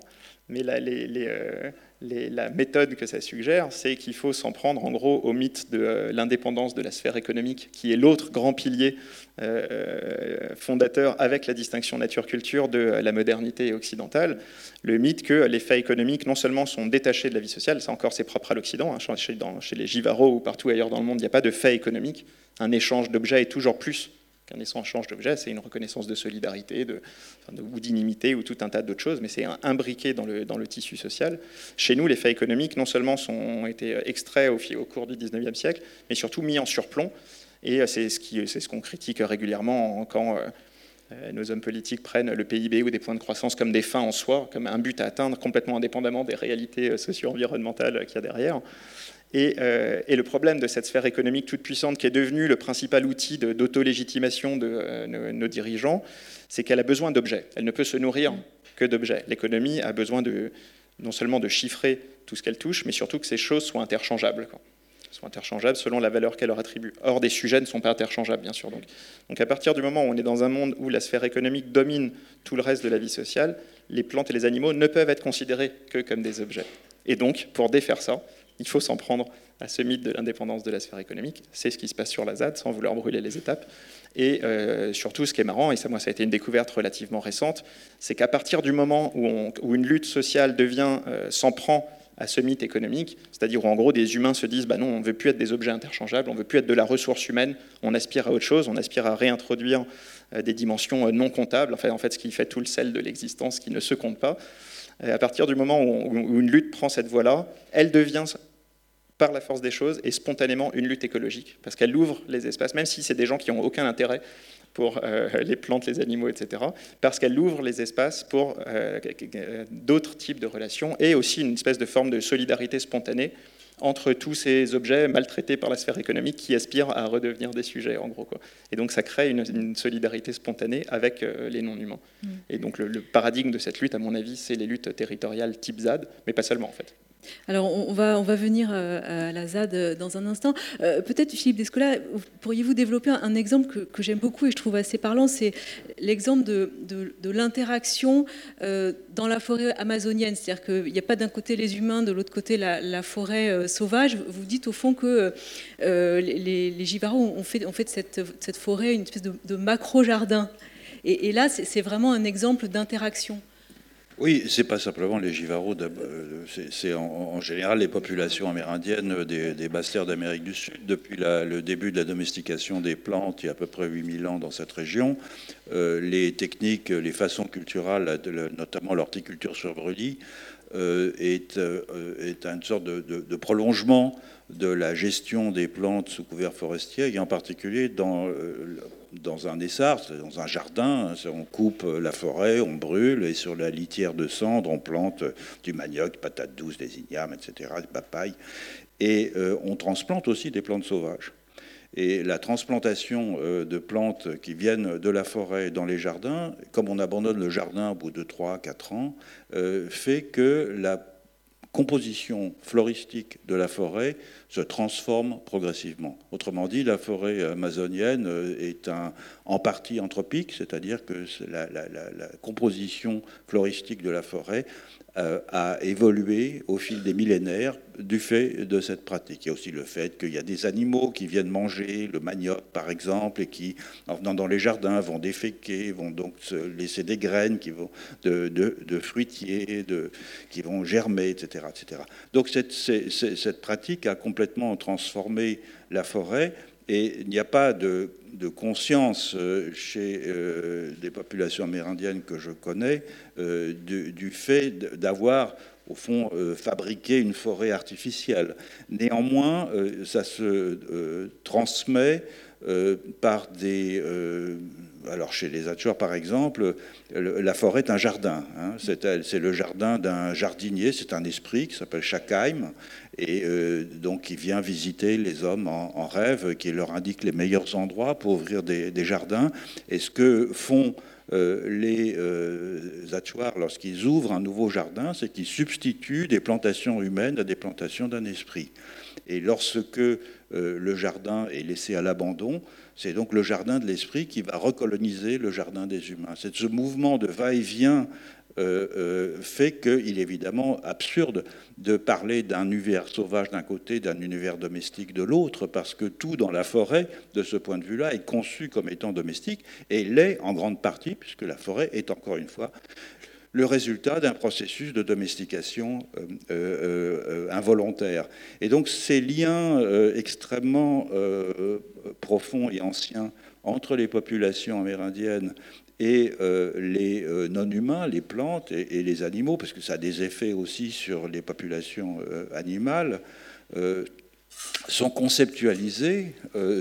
mais les, la méthode que ça suggère, c'est qu'il faut s'en prendre en gros au mythe de euh, l'indépendance de la sphère économique, qui est l'autre grand pilier euh, fondateur avec la distinction nature-culture de la modernité occidentale. Le mythe que les faits économiques non seulement sont détachés de la vie sociale, ça encore c'est propre à l'Occident, hein, chez, les Givaro ou partout ailleurs dans le monde, il n'y a pas de faits économiques. Un échange d'objets est toujours plus qu'un échange d'objets, c'est une reconnaissance de solidarité de, ou d'inimité ou tout un tas d'autres choses, mais c'est imbriqué dans le, tissu social. Chez nous, les faits économiques, non seulement sont, ont été extraits au, cours du 19e siècle, mais surtout mis en surplomb. Et c'est ce qu'on critique régulièrement quand euh, nos hommes politiques prennent le PIB ou des points de croissance comme des fins en soi, comme un but à atteindre complètement indépendamment des réalités euh, socio-environnementales qu'il y a derrière. Euh, et, le problème de cette sphère économique toute puissante qui est devenue le principal outil d'auto-légitimation de, euh, nos, dirigeants, c'est qu'elle a besoin d'objets. Elle ne peut se nourrir que d'objets. L'économie a besoin non seulement de chiffrer tout ce qu'elle touche, mais surtout que ces choses soient interchangeables. Soient interchangeables selon la valeur qu'elle leur attribue. Or, des sujets ne sont pas interchangeables, bien sûr. Donc, à partir du moment où on est dans un monde où la sphère économique domine tout le reste de la vie sociale, les plantes et les animaux ne peuvent être considérés que comme des objets. Et donc, pour défaire ça, il faut s'en prendre à ce mythe de l'indépendance de la sphère économique. C'est ce qui se passe sur la ZAD, sans vouloir brûler les étapes. Et euh, surtout, ce qui est marrant, et ça, moi, ça a été une découverte relativement récente, c'est qu'à partir du moment où, une lutte sociale devient, euh, s'en prend à ce mythe économique, c'est-à-dire où en gros des humains se disent bah non, on ne veut plus être des objets interchangeables, on ne veut plus être de la ressource humaine, on aspire à autre chose, on aspire à réintroduire euh, des dimensions non comptables, enfin en fait ce qui fait tout le sel de l'existence qui ne se compte pas. À partir du moment où, une lutte prend cette voie-là, elle devient par la force des choses et spontanément une lutte écologique, parce qu'elle ouvre les espaces, même si c'est des gens qui n'ont aucun intérêt pour euh, <laughs> les plantes, les animaux, etc., parce qu'elle ouvre les espaces pour euh, d'autres types de relations et aussi une espèce de forme de solidarité spontanée entre tous ces objets maltraités par la sphère économique qui aspirent à redevenir des sujets, en gros. Quoi. Et donc ça crée une, solidarité spontanée avec euh, les non-humains. Mm. Et donc le, le, paradigme de cette lutte, à mon avis, c'est les luttes territoriales type ZAD, mais pas seulement en fait. Alors, on va, on va venir euh, à la ZAD euh, dans un instant. Euh, peut-être, Philippe Descola, pourriez-vous développer un, exemple que, j'aime beaucoup et je trouve assez parlant? C'est l'exemple de, l'interaction dans la forêt amazonienne. C'est-à-dire qu'il n'y a pas d'un côté les humains, de l'autre côté la, forêt sauvage. Vous dites au fond que les, les ont fait, ont fait de cette, cette, forêt une espèce de, macro-jardin. Et, et là, c'est vraiment un exemple d'interaction. Oui, c'est pas simplement les Jivaros, euh, c'est en, général les populations amérindiennes des, des basses terres d'Amérique du Sud. Depuis le début de la domestication des plantes, il y a à peu près 8000 ans dans cette région, euh, les techniques, les façons culturelles, notamment l'horticulture sur brûlis, euh, est, est, une sorte de, prolongement de la gestion des plantes sous couvert forestier, et en particulier dans dans un essart, dans un jardin, on coupe la forêt, on brûle, et sur la litière de cendres, on plante du manioc, patates douces, des ignames, etc., des papayes. Et euh, on transplante aussi des plantes sauvages. Et la transplantation euh, de plantes qui viennent de la forêt dans les jardins, comme on abandonne le jardin au bout de 3-4 ans, euh, fait que la composition floristique de la forêt se transforme progressivement. Autrement dit, la forêt amazonienne euh, est un, en partie anthropique, c'est-à-dire que la, composition floristique de la forêt euh, a évolué au fil des millénaires du fait de cette pratique. Il y a aussi le fait qu'il y a des animaux qui viennent manger le manioc, par exemple, et qui, en venant dans les jardins, vont déféquer, vont donc laisser des graines qui vont de, de, fruitiers, de, qui vont germer, etc. etc. Donc cette, cette pratique a complètement transformé la forêt et il n'y a pas de, conscience euh, chez euh, des populations amérindiennes que je connais euh, du, fait d'avoir, au fond, fabriqué une forêt artificielle. Néanmoins, ça se transmet par des alors chez les Atchors, par exemple, la forêt est un jardin. Hein. C'est le jardin d'un jardinier, c'est un esprit qui s'appelle Shakheim, et euh, donc qui vient visiter les hommes en, rêve, qui leur indique les meilleurs endroits pour ouvrir des, jardins. Et ce que font euh, les euh, lorsqu'ils ouvrent un nouveau jardin, c'est qu'ils substituent des plantations humaines à des plantations d'un esprit. Et lorsque euh, le jardin est laissé à l'abandon, c'est donc le jardin de l'esprit qui va recoloniser le jardin des humains. C'est ce mouvement de va-et-vient euh, euh, fait qu'il est évidemment absurde de parler d'un univers sauvage d'un côté, d'un univers domestique de l'autre, parce que tout dans la forêt, de ce point de vue-là, est conçu comme étant domestique, et l'est en grande partie, puisque la forêt est encore une fois le résultat d'un processus de domestication involontaire. Et donc ces liens extrêmement profonds et anciens entre les populations amérindiennes et euh, les euh, non-humains, les plantes et, les animaux, parce que ça a des effets aussi sur les populations euh, animales, sont conceptualisés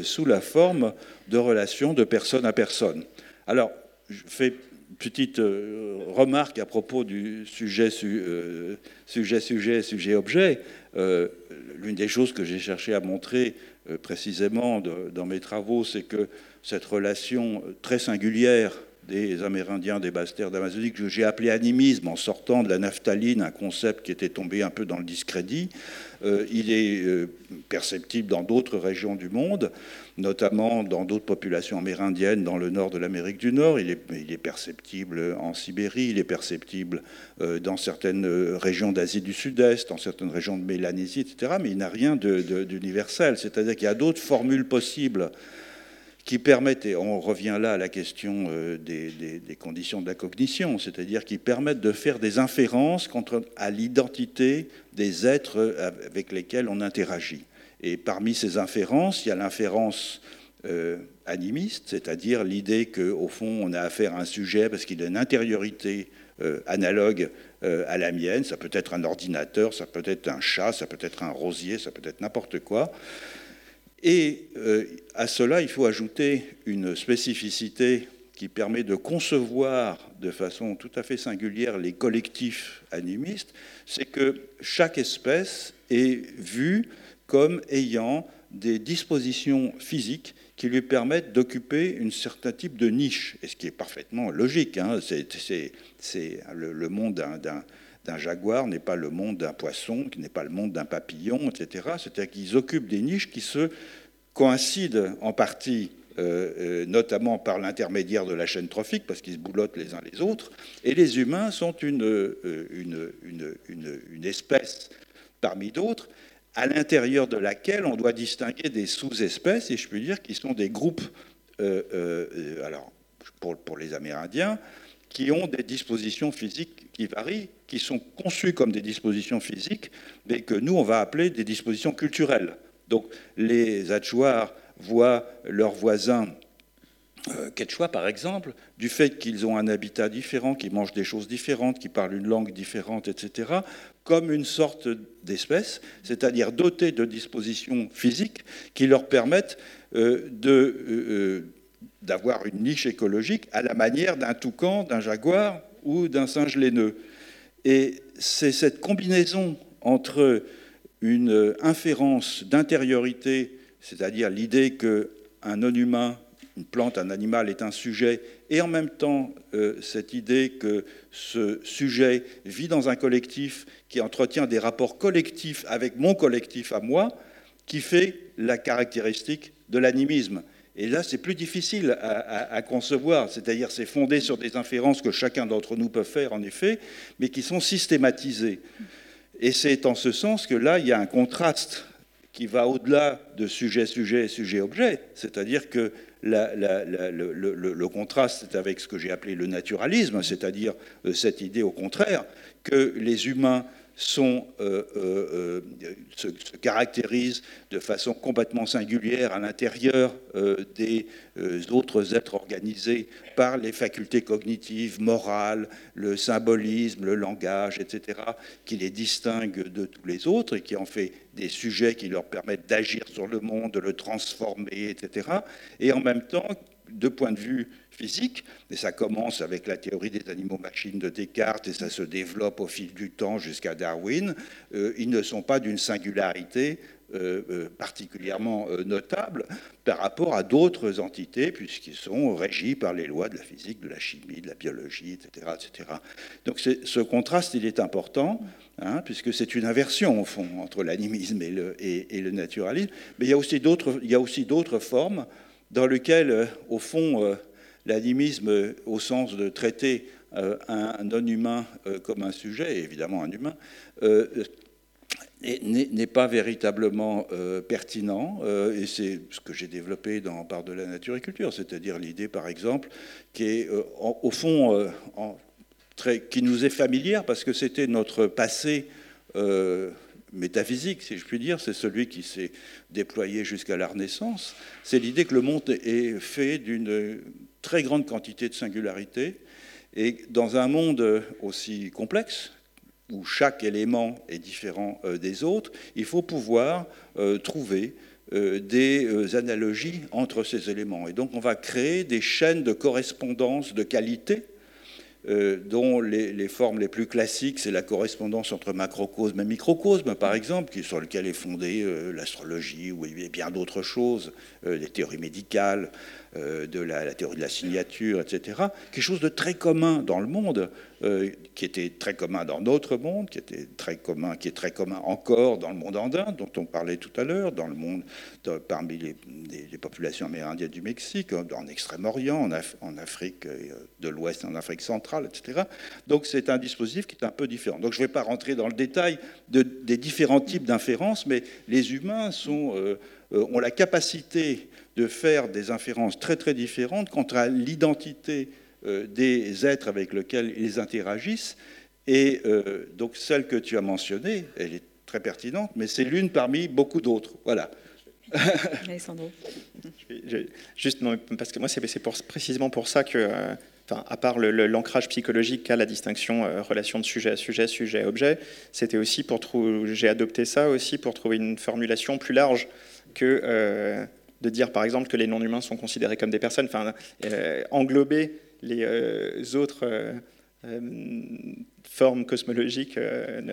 sous la forme de relations de personne à personne. Alors, je fais une petite remarque à propos du sujet, sujet, sujet, sujet, objet. L'une des choses que j'ai cherché à montrer précisément dans mes travaux, c'est que cette relation très singulière des Amérindiens des basses terres d'Amazonie, que j'ai appelé animisme en sortant de la naphtaline, un concept qui était tombé un peu dans le discrédit. Euh, il est euh, perceptible dans d'autres régions du monde, notamment dans d'autres populations amérindiennes dans le nord de l'Amérique du Nord. Il est, perceptible en Sibérie, il est perceptible euh, dans certaines régions d'Asie du Sud-Est, dans certaines régions de Mélanésie, etc. Mais il n'a rien d'universel. C'est-à-dire qu'il y a d'autres formules possibles qui permettent, et on revient là à la question euh, des, conditions de la cognition, c'est-à-dire qui permettent de faire des inférences contre, à l'identité des êtres avec lesquels on interagit. Et parmi ces inférences, il y a l'inférence euh, animiste, c'est-à-dire l'idée qu'au fond, on a affaire à un sujet parce qu'il a une intériorité euh, analogue à la mienne, ça peut être un ordinateur, ça peut être un chat, ça peut être un rosier, ça peut être n'importe quoi. Et euh, à cela, il faut ajouter une spécificité qui permet de concevoir de façon tout à fait singulière les collectifs animistes, c'est que chaque espèce est vue comme ayant des dispositions physiques qui lui permettent d'occuper un certain type de niche, et ce qui est parfaitement logique. Hein. c'est le, monde d'un d'un jaguar n'est pas le monde d'un poisson, qui n'est pas le monde d'un papillon, etc. C'est-à-dire qu'ils occupent des niches qui se coïncident en partie, euh, euh, notamment par l'intermédiaire de la chaîne trophique, parce qu'ils se boulottent les uns les autres, et les humains sont une, euh, une, espèce parmi d'autres, à l'intérieur de laquelle on doit distinguer des sous-espèces, et je peux dire qu'ils sont des groupes, alors pour les Amérindiens, qui ont des dispositions physiques qui varient, qui sont conçues comme des dispositions physiques, mais que nous, on va appeler des dispositions culturelles. Donc les Atchouars voient leurs voisins euh, par exemple, du fait qu'ils ont un habitat différent, qu'ils mangent des choses différentes, qu'ils parlent une langue différente, etc., comme une sorte d'espèce, c'est-à-dire dotée de dispositions physiques qui leur permettent euh, de d'avoir une niche écologique à la manière d'un toucan, d'un jaguar ou d'un singe laineux. Et c'est cette combinaison entre une inférence d'intériorité, c'est-à-dire l'idée qu'un non-humain une plante, un animal est un sujet, et en même temps euh, cette idée que ce sujet vit dans un collectif qui entretient des rapports collectifs avec mon collectif à moi, qui fait la caractéristique de l'animisme. Et là, c'est plus difficile à, concevoir, c'est-à-dire c'est fondé sur des inférences que chacun d'entre nous peut faire, en effet, mais qui sont systématisées. Et c'est en ce sens que là, il y a un contraste qui va au-delà de sujet-sujet, sujet-objet, c'est-à-dire que le, contraste est avec ce que j'ai appelé le naturalisme, c'est-à-dire euh, cette idée au contraire que les humains sont, euh, euh, euh, se, caractérisent de façon complètement singulière à l'intérieur des autres êtres organisés par les facultés cognitives, morales, le symbolisme, le langage, etc., qui les distinguent de tous les autres et qui en fait des sujets qui leur permettent d'agir sur le monde, de le transformer, etc. Et en même temps, de point de vue physique, et ça commence avec la théorie des animaux-machines de Descartes, et ça se développe au fil du temps jusqu'à Darwin, euh, ils ne sont pas d'une singularité euh, euh, particulièrement notable par rapport à d'autres entités, puisqu'ils sont régis par les lois de la physique, de la chimie, de la biologie, etc. etc. Donc ce contraste, il est important, hein, puisque c'est une inversion, au fond, entre l'animisme et le, et, le, naturalisme. Mais il y a aussi d'autres formes dans lesquelles, au fond, l'animisme au sens de traiter euh, un non-humain euh, comme un sujet, évidemment un humain, euh, n'est pas véritablement pertinent, et c'est ce que j'ai développé dans Part de la nature et culture, c'est-à-dire l'idée, par exemple, qui est au fond très, qui nous est familière parce que c'était notre passé métaphysique, si je puis dire, c'est celui qui s'est déployé jusqu'à la Renaissance, c'est l'idée que le monde est fait d'une très grande quantité de singularités. Et dans un monde aussi complexe, où chaque élément est différent euh, des autres, il faut pouvoir euh, trouver euh, des analogies entre ces éléments. Et donc on va créer des chaînes de correspondance de qualité euh, dont les, formes les plus classiques, c'est la correspondance entre macrocosme et microcosme, par exemple, qui, sur lequel est fondée euh, l'astrologie ou bien d'autres choses, euh, les théories médicales, de la, théorie de la signature, etc. Quelque chose de très commun dans le monde, qui était très commun dans notre monde, qui était très commun, qui est très commun encore dans le monde andin, dont on parlait tout à l'heure, dans le monde parmi les, populations amérindiennes du Mexique, en Extrême-Orient, en, Afrique de l'Ouest, en Afrique centrale etc. Donc c'est un dispositif qui est un peu différent. Donc je ne vais pas rentrer dans le détail des différents types d'inférences, mais les humains euh, euh, ont la capacité de faire des inférences très très différentes quant à l'identité euh, des êtres avec lesquels ils interagissent. Et donc celle que tu as mentionnée, elle est très pertinente, mais c'est l'une parmi beaucoup d'autres. Voilà. <laughs> Alessandro. Juste, parce que moi, c'est précisément pour ça que à part l'ancrage psychologique qu'a la distinction euh, relation de sujet à sujet, sujet à objet, c'était aussi pour trouver, j'ai adopté ça aussi pour trouver une formulation plus large que euh, de dire par exemple que les non-humains sont considérés comme des personnes, enfin euh, englober les autres formes cosmologiques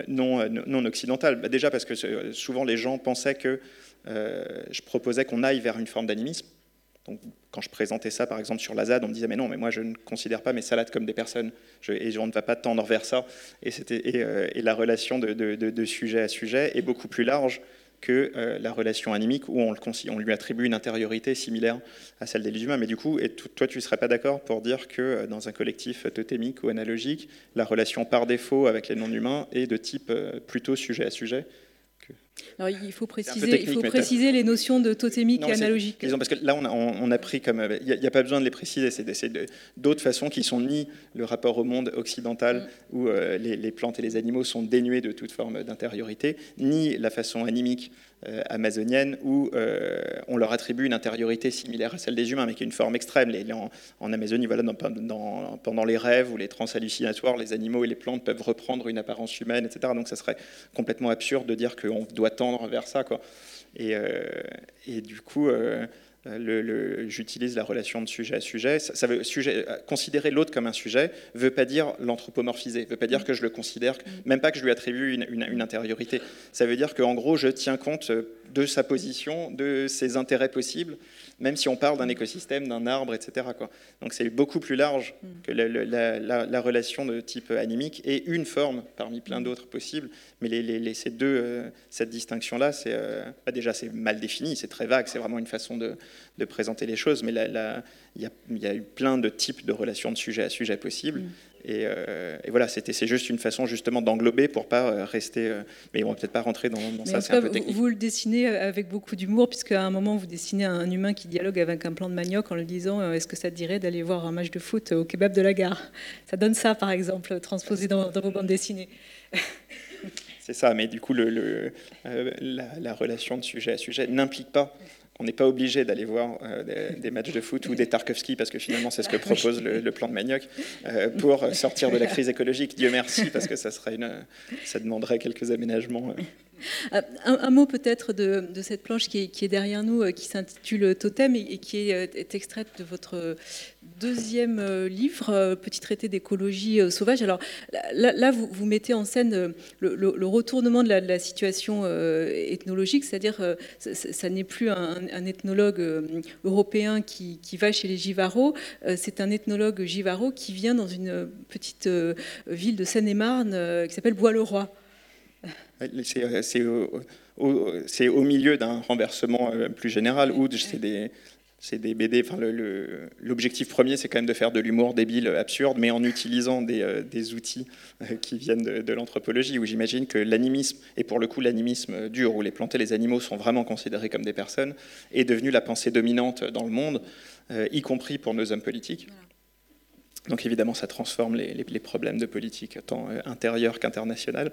non, non occidentales. Bah, déjà parce que souvent les gens pensaient que je proposais qu'on aille vers une forme d'animisme donc, quand je présentais ça, par exemple, sur la ZAD, on me disait Mais non, mais moi, je ne considère pas mes salades comme des personnes, et on ne va pas tendre vers ça. Et, et, euh, et la relation de, sujet à sujet est beaucoup plus large que euh, la relation animique où on, lui attribue une intériorité similaire à celle des humains. Mais du coup, toi, tu ne serais pas d'accord pour dire que euh, dans un collectif totémique ou analogique, la relation par défaut avec les non-humains est de type plutôt sujet à sujet? Alors, il faut préciser, il faut préciser les notions de totémique et analogique. Parce que là, on a, pris comme. Il n'y a, pas besoin de les préciser, c'est d'autres façons qui sont ni le rapport au monde occidental, mm. où euh, les, plantes et les animaux sont dénués de toute forme d'intériorité, ni la façon animique euh, amazonienne, où euh, on leur attribue une intériorité similaire à celle des humains, mais qui est une forme extrême. Les, en, Amazonie, voilà, pendant les rêves ou les trans hallucinatoires, les animaux et les plantes peuvent reprendre une apparence humaine, etc. Donc ça serait complètement absurde de dire qu'on doit tendre vers ça. Quoi. Et, euh, et du coup, le, j'utilise la relation de sujet à sujet. Ça, veut sujet, considérer l'autre comme un sujet veut pas dire l'anthropomorphiser, veut pas dire que je le considère, même pas que je lui attribue une, une intériorité. Ça veut dire qu'en gros, je tiens compte de sa position, de ses intérêts possibles, même si on parle d'un écosystème, d'un arbre, etc. Quoi. Donc c'est beaucoup plus large mm. que la, relation de type animique et une forme parmi plein mm. d'autres possibles. Mais les, ces deux, euh, cette distinction-là, c'est euh, bah, déjà c'est mal défini, c'est très vague, c'est vraiment une façon de, présenter les choses. Mais il y, a eu plein de types de relations de sujet à sujet possibles. Mm. Euh, et, voilà, c'était, c'est juste une fason justement d'englober pour pas euh, rester. Euh, mais on va peut-être pas rentrer dans, ça, c'est un peu technique. Vous le dessinez avec beaucoup d'humour, puisque à un moment vous dessinez un humain qui dialogue avec un plan de manioc en le disant Est-ce que ça te dirait d'aller voir un match de foot au kebab de la gare? <laughs> Ça donne ça, par exemple, transposé dans, vos bandes dessinées. C'est ça, mais du coup, le, la, la, relation de sujet à sujet n'implique pas on n'est pas obligé d'aller voir euh, des, matchs de foot ou des Tarkovsky, parce que finalement, c'est ce que <laughs> propose le, plan de Manioc, euh, pour sortir de la crise écologique. Dieu merci, parce que ça, serait une, ça demanderait quelques aménagements. Euh. Un, mot peut-être de, cette planche qui est, derrière nous, qui s'intitule Totem et, qui est, extraite de votre deuxième livre, Petit traité d'écologie sauvage. Alors là, vous, mettez en scène le, retournement de la, situation ethnologique, c'est-à-dire ça, n'est plus un, ethnologue européen qui, va chez les Givaro, c'est un ethnologue Givaro qui vient dans une petite ville de Seine-et-Marne qui s'appelle Bois-le-Roi. Euh, c'est au, milieu d'un renversement euh, plus général où c'est des, des, BD. L'objectif premier, c'est quand même de faire de l'humour débile, absurde, mais en utilisant des, euh, outils qui viennent de, l'anthropologie, où j'imagine que l'animisme, et pour le coup l'animisme dur, où les plantes et les animaux sont vraiment considérés comme des personnes, est devenu la pensée dominante dans le monde, y compris pour nos hommes politiques. Donc évidemment, ça transforme les, problèmes de politique tant euh, intérieure qu'internationale.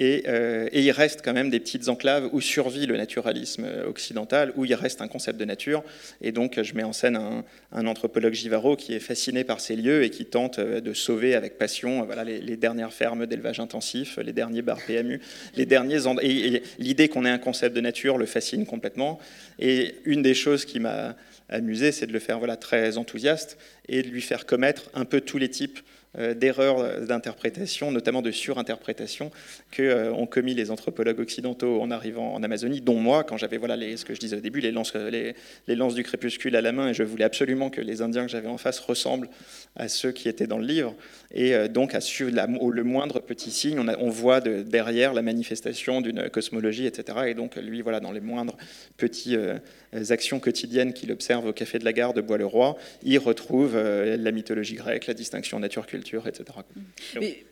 Euh, et, il reste quand même des petites enclaves où survit le naturalisme euh, occidental, où il reste un concept de nature. Et donc je mets en scène un, anthropologue Givaro qui est fasciné par ces lieux et qui tente de sauver avec passion les, dernières fermes d'élevage intensif, les derniers bars PMU, les derniers... Et, l'idée qu'on ait un concept de nature le fascine complètement. Et une des choses qui m'a amusé, c'est de le faire voilà, très enthousiaste et de lui faire commettre un peu tous les types euh, d'erreurs d'interprétation, notamment de surinterprétation, que euh, ont commis les anthropologues occidentaux en arrivant en Amazonie, dont moi, quand j'avais voilà ce que je disais au début, les lances, les, du crépuscule à la main, et je voulais absolument que les Indiens que j'avais en face ressemblent à ceux qui étaient dans le livre, et euh, donc à la, le moindre petit signe, on, voit de, derrière la manifestation d'une cosmologie, etc. Et donc lui, voilà, dans les moindres petits actions quotidiennes qu'il observe au café de la gare de Bois-le-Roi, il retrouve la mythologie grecque, la distinction nature-culture etc.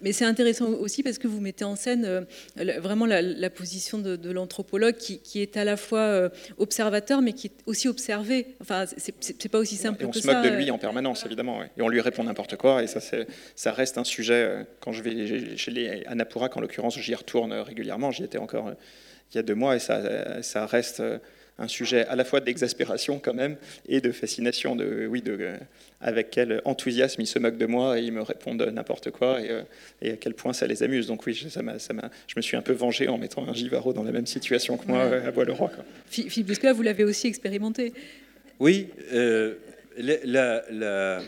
Mais, c'est intéressant aussi parce que vous mettez en scène euh, vraiment la, position de, l'anthropologue qui, est à la fois euh, observateur mais qui est aussi observé. Enfin, c'est pas aussi simple et on se moque de lui en permanence, évidemment. Et on lui répond n'importe quoi. Et ça, ça reste un sujet. Euh, quand je vais chez les Anapurak, en l'occurrence, j'y retourne régulièrement. J'y étais encore il y a deux mois et ça, ça reste un sujet à la fois d'exaspération quand même et de fascination, de, oui, de, avec quel enthousiasme ils se moquent de moi et ils me répondent n'importe quoi et, euh, et, à quel point ça les amuse. Donc oui, ça ça je me suis un peu vengé en mettant un Givaro dans la même situation que moi euh, à Bois-le-Roi. Philippe Busca, vous l'avez aussi expérimenté Oui, euh, la, la,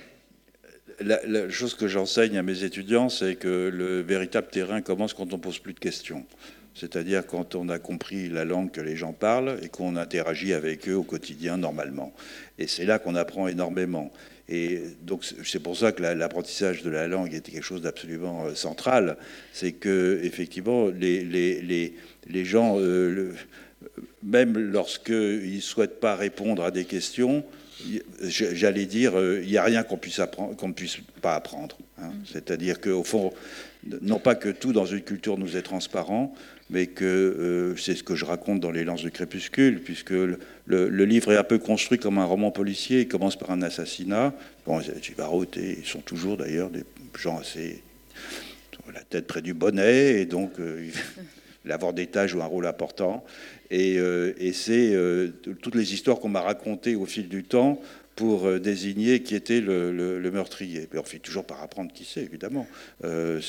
la, chose que j'enseigne à mes étudiants, c'est que le véritable terrain commence quand on pose plus de questions c'est-à-dire quand on a compris la langue que les gens parlent et qu'on interagit avec eux au quotidien normalement. Et c'est là qu'on apprend énormément. Et donc c'est pour ça que l'apprentissage de la langue était quelque chose d'absolument euh, central. C'est que effectivement les, les, les, gens, euh, même lorsqu'ils ne souhaitent pas répondre à des questions, j'allais dire, euh, il n'y a rien qu'on puisse, qu'on ne puisse pas apprendre. Hein. C'est-à-dire qu'au fond, non pas que tout dans une culture nous est transparent, mais que euh, c'est ce que je raconte dans Les Lances du Crépuscule, puisque le, livre est un peu construit comme un roman policier. Il commence par un assassinat. Bon, Givaro, ils sont toujours d'ailleurs des gens assez. la tête près du bonnet, et donc euh, l'avoir d'état joue un rôle important. Et, euh, et c'est toutes les histoires qu'on m'a racontées au fil du temps pour euh, désigner qui était le, meurtrier. Mais on fait toujours par apprendre qui c'est, évidemment. Euh,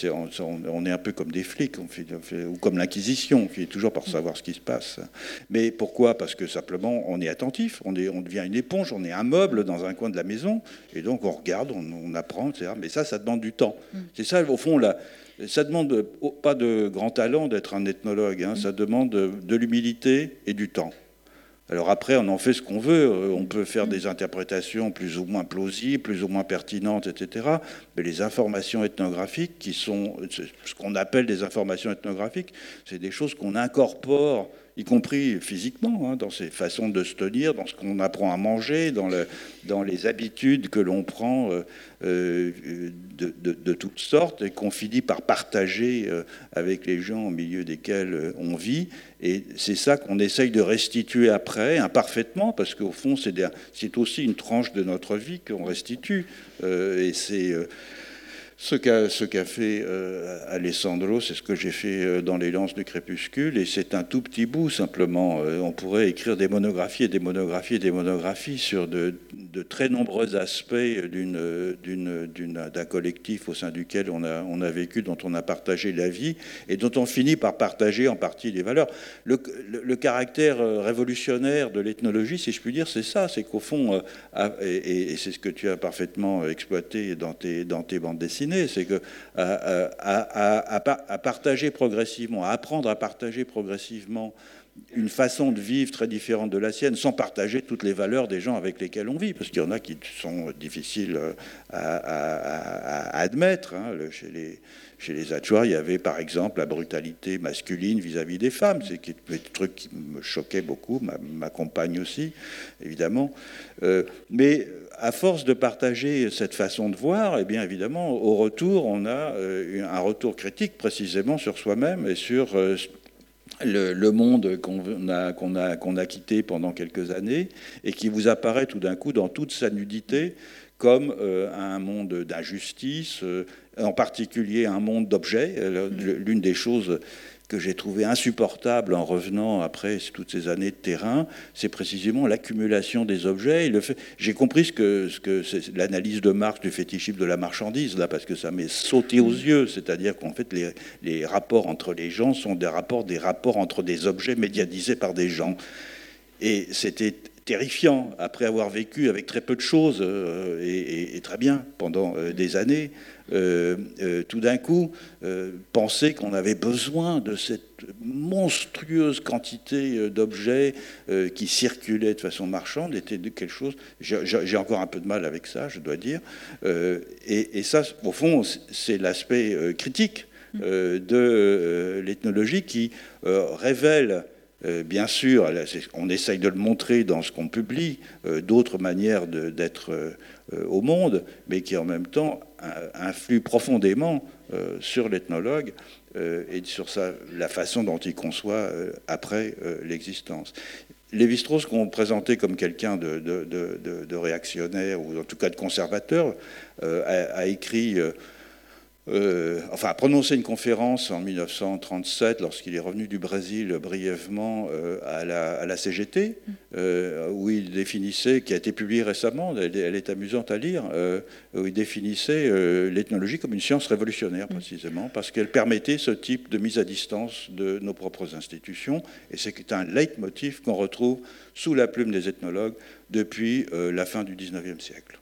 on, est un peu comme des flics, on fait, ou comme l'Inquisition, on fait toujours par savoir ce qui se passe. Mais pourquoi? Parce que simplement, on est attentif, on, est, on devient une éponge, on est un meuble dans un coin de la maison, et donc on regarde, on, apprend, etc. Mais ça, ça demande du temps. Mm. C'est ça, au fond, là. Ça demande pas de grand talent d'être un ethnologue, hein. ça demande de l'humilité et du temps. Alors après, on en fait ce qu'on veut. Euh, on peut faire des interprétations plus ou moins plausibles, plus ou moins pertinentes, etc. Mais les informations ethnographiques, ce qu'on appelle des informations ethnographiques, c'est des choses qu'on incorpore y compris physiquement, hein, dans ses façons de se tenir, dans ce qu'on apprend à manger, dans, le, dans les habitudes que l'on prend euh, euh, de, de, toutes sortes et qu'on finit par partager euh, avec les gens au milieu desquels on vit. Et c'est ça qu'on essaye de restituer après, imparfaitement, parce qu'au fond, c'est aussi une tranche de notre vie qu'on restitue. et c'est ce qu'a fait euh, Alessandro, c'est ce que j'ai fait euh, dans Les Lances du Crépuscule, et c'est un tout petit bout simplement. Euh, on pourrait écrire des monographies et des monographies et des monographies sur de, très nombreux aspects d'un collectif au sein duquel on a, vécu, dont on a partagé la vie, et dont on finit par partager en partie les valeurs. Le, caractère révolutionnaire de l'ethnologie, si je puis dire, c'est ça, c'est qu'au fond, et, c'est ce que tu as parfaitement exploité dans tes bandes dessinées, c'est que à, partager progressivement, à apprendre à partager progressivement une façon de vivre très différente de la sienne, sans partager toutes les valeurs des gens avec lesquels on vit, parce qu'il y en a qui sont difficiles à, admettre. Hein. Chez les, chez il y avait par exemple la brutalité masculine vis-à-vis des femmes, c'est un truc qui me choquait beaucoup, ma, compagne aussi, évidemment. Euh, mais à force de partager cette façon de voir, eh bien évidemment, au retour, on a euh, un retour critique précisément sur soi-même et sur euh, le, monde qu'on a, qu'on a, qu'on a quitté pendant quelques années et qui vous apparaît tout d'un coup dans toute sa nudité comme euh, un monde d'injustice, en particulier un monde d'objets. L'une des choses que j'ai trouvé insupportable en revenant après toutes ces années de terrain, c'est précisément l'accumulation des objets. J'ai compris ce que, ce que c'est l'analyse de Marx du fétichisme de la marchandise, là, parce que ça m'est sauté aux yeux. C'est-à-dire qu'en fait, les, les rapports entre les gens sont des rapports, des rapports entre des objets médiatisés par des gens. Et c'était terrifiant, après avoir vécu avec très peu de choses, euh, et, très bien pendant euh, des années, tout d'un coup, penser qu'on avait besoin de cette monstrueuse quantité d'objets qui circulaient de façon marchande était quelque chose. J'ai encore un peu de mal avec ça, je dois dire. Et, ça, au fond, c'est l'aspect critique de l'ethnologie qui révèle euh, bien sûr, on essaye de le montrer dans ce qu'on publie, euh, d'autres manières d'être euh, au monde, mais qui en même temps influent profondément sur l'ethnologue et sur la façon dont il conçoit après l'existence. Lévi-Strauss, qu'on présentait comme quelqu'un de, réactionnaire ou en tout cas de conservateur, a, écrit euh, enfin, a prononcé une conférence en 1937 lorsqu'il est revenu du Brésil brièvement euh, à, la, CGT, euh, où il définissait, qui a été publiée récemment, elle, est amusante à lire, où il définissait l'ethnologie comme une science révolutionnaire précisément, parce qu'elle permettait ce type de mise à distance de nos propres institutions, et c'est un leitmotiv qu'on retrouve sous la plume des ethnologues depuis la fin du XIXe siècle.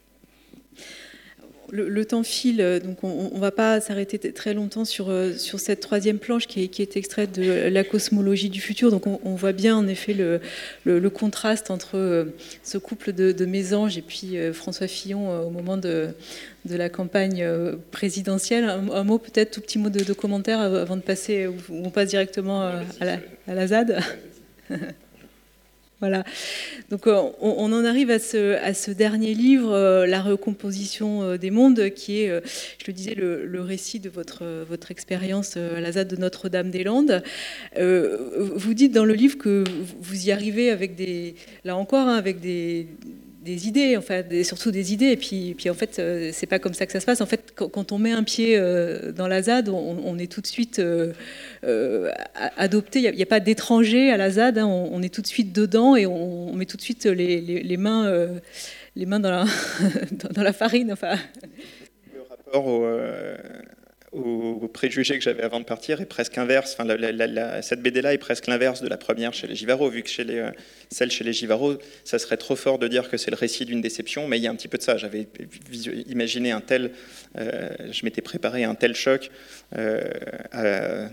Le, temps file, euh, donc on ne va pas s'arrêter très longtemps sur, euh, sur cette troisième planche qui est, qui est, extraite de la cosmologie du futur. Donc on, voit bien en effet le, le, contraste entre euh, ce couple de, de, mésanges et puis François Fillon au moment de, de la campagne présidentielle. Un, mot peut-être, tout petit mot de, commentaire avant de passer, où on passe directement à la, à la ZAD? <laughs> Voilà. Donc euh, on, en arrive à ce, dernier livre, euh, La recomposition euh, des mondes, qui est, je le disais, le, récit de votre, expérience à la ZAD de Notre-Dame-des-Landes. vous dites dans le livre que vous y arrivez avec des, là encore, hein, avec des, des idées, enfin, surtout des idées. Et puis, en fait, euh, c'est pas comme ça que ça se passe. En fait, quand, on met un pied euh, dans la ZAD, on, est tout de suite euh, adopté. Il n'y a, pas d'étranger à la ZAD. Hein. On, est tout de suite dedans et on, met tout de suite les, mains dans la, <laughs> farine. Aux préjugés que j'avais avant de partir est presque inverse. Enfin, cette BD-là est presque l'inverse de la première chez les Givaro, vu que euh, celle chez les Givaro, ça serait trop fort de dire que c'est le récit d'une déception, mais il y a un petit peu de ça. J'avais imaginé un tel, euh, je m'étais préparé un tel choc. Euh,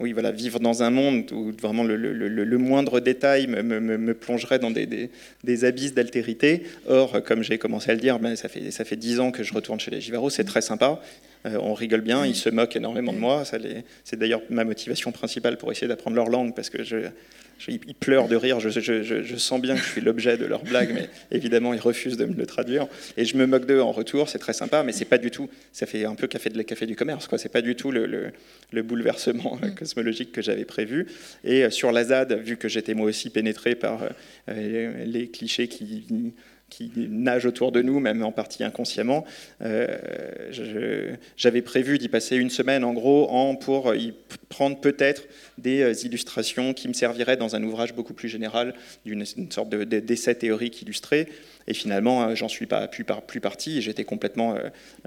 oui, voilà, vivre dans un monde où vraiment le, moindre détail me, plongerait dans des, des, abysses d'altérité. Or, comme j'ai commencé à le dire, ben, ça fait ça fait dix ans que je retourne chez les Givaro, c'est très sympa. Euh, on rigole bien, ils se moquent énormément de moi. C'est d'ailleurs ma motivation principale pour essayer d'apprendre leur langue parce que je, ils pleurent de rire. Je, sens bien que je suis l'objet de leur blague, mais <laughs> évidemment, ils refusent de me le traduire. Et je me moque d'eux en retour. C'est très sympa, mais c'est pas du tout. Ça fait un peu café de café du commerce. Quoi. C'est pas du tout le, bouleversement euh, cosmologique que j'avais prévu. Et euh, sur la ZAD, vu que j'étais moi aussi pénétré par euh, les clichés qui qui nagent autour de nous, même en partie inconsciemment. J'avais prévu d'y passer une semaine en gros en, pour y prendre peut-être des euh, illustrations qui me serviraient dans un ouvrage beaucoup plus général, d'une sorte d'essai théorique illustré. Et finalement, euh, j'en suis pas plus, parti. J'étais complètement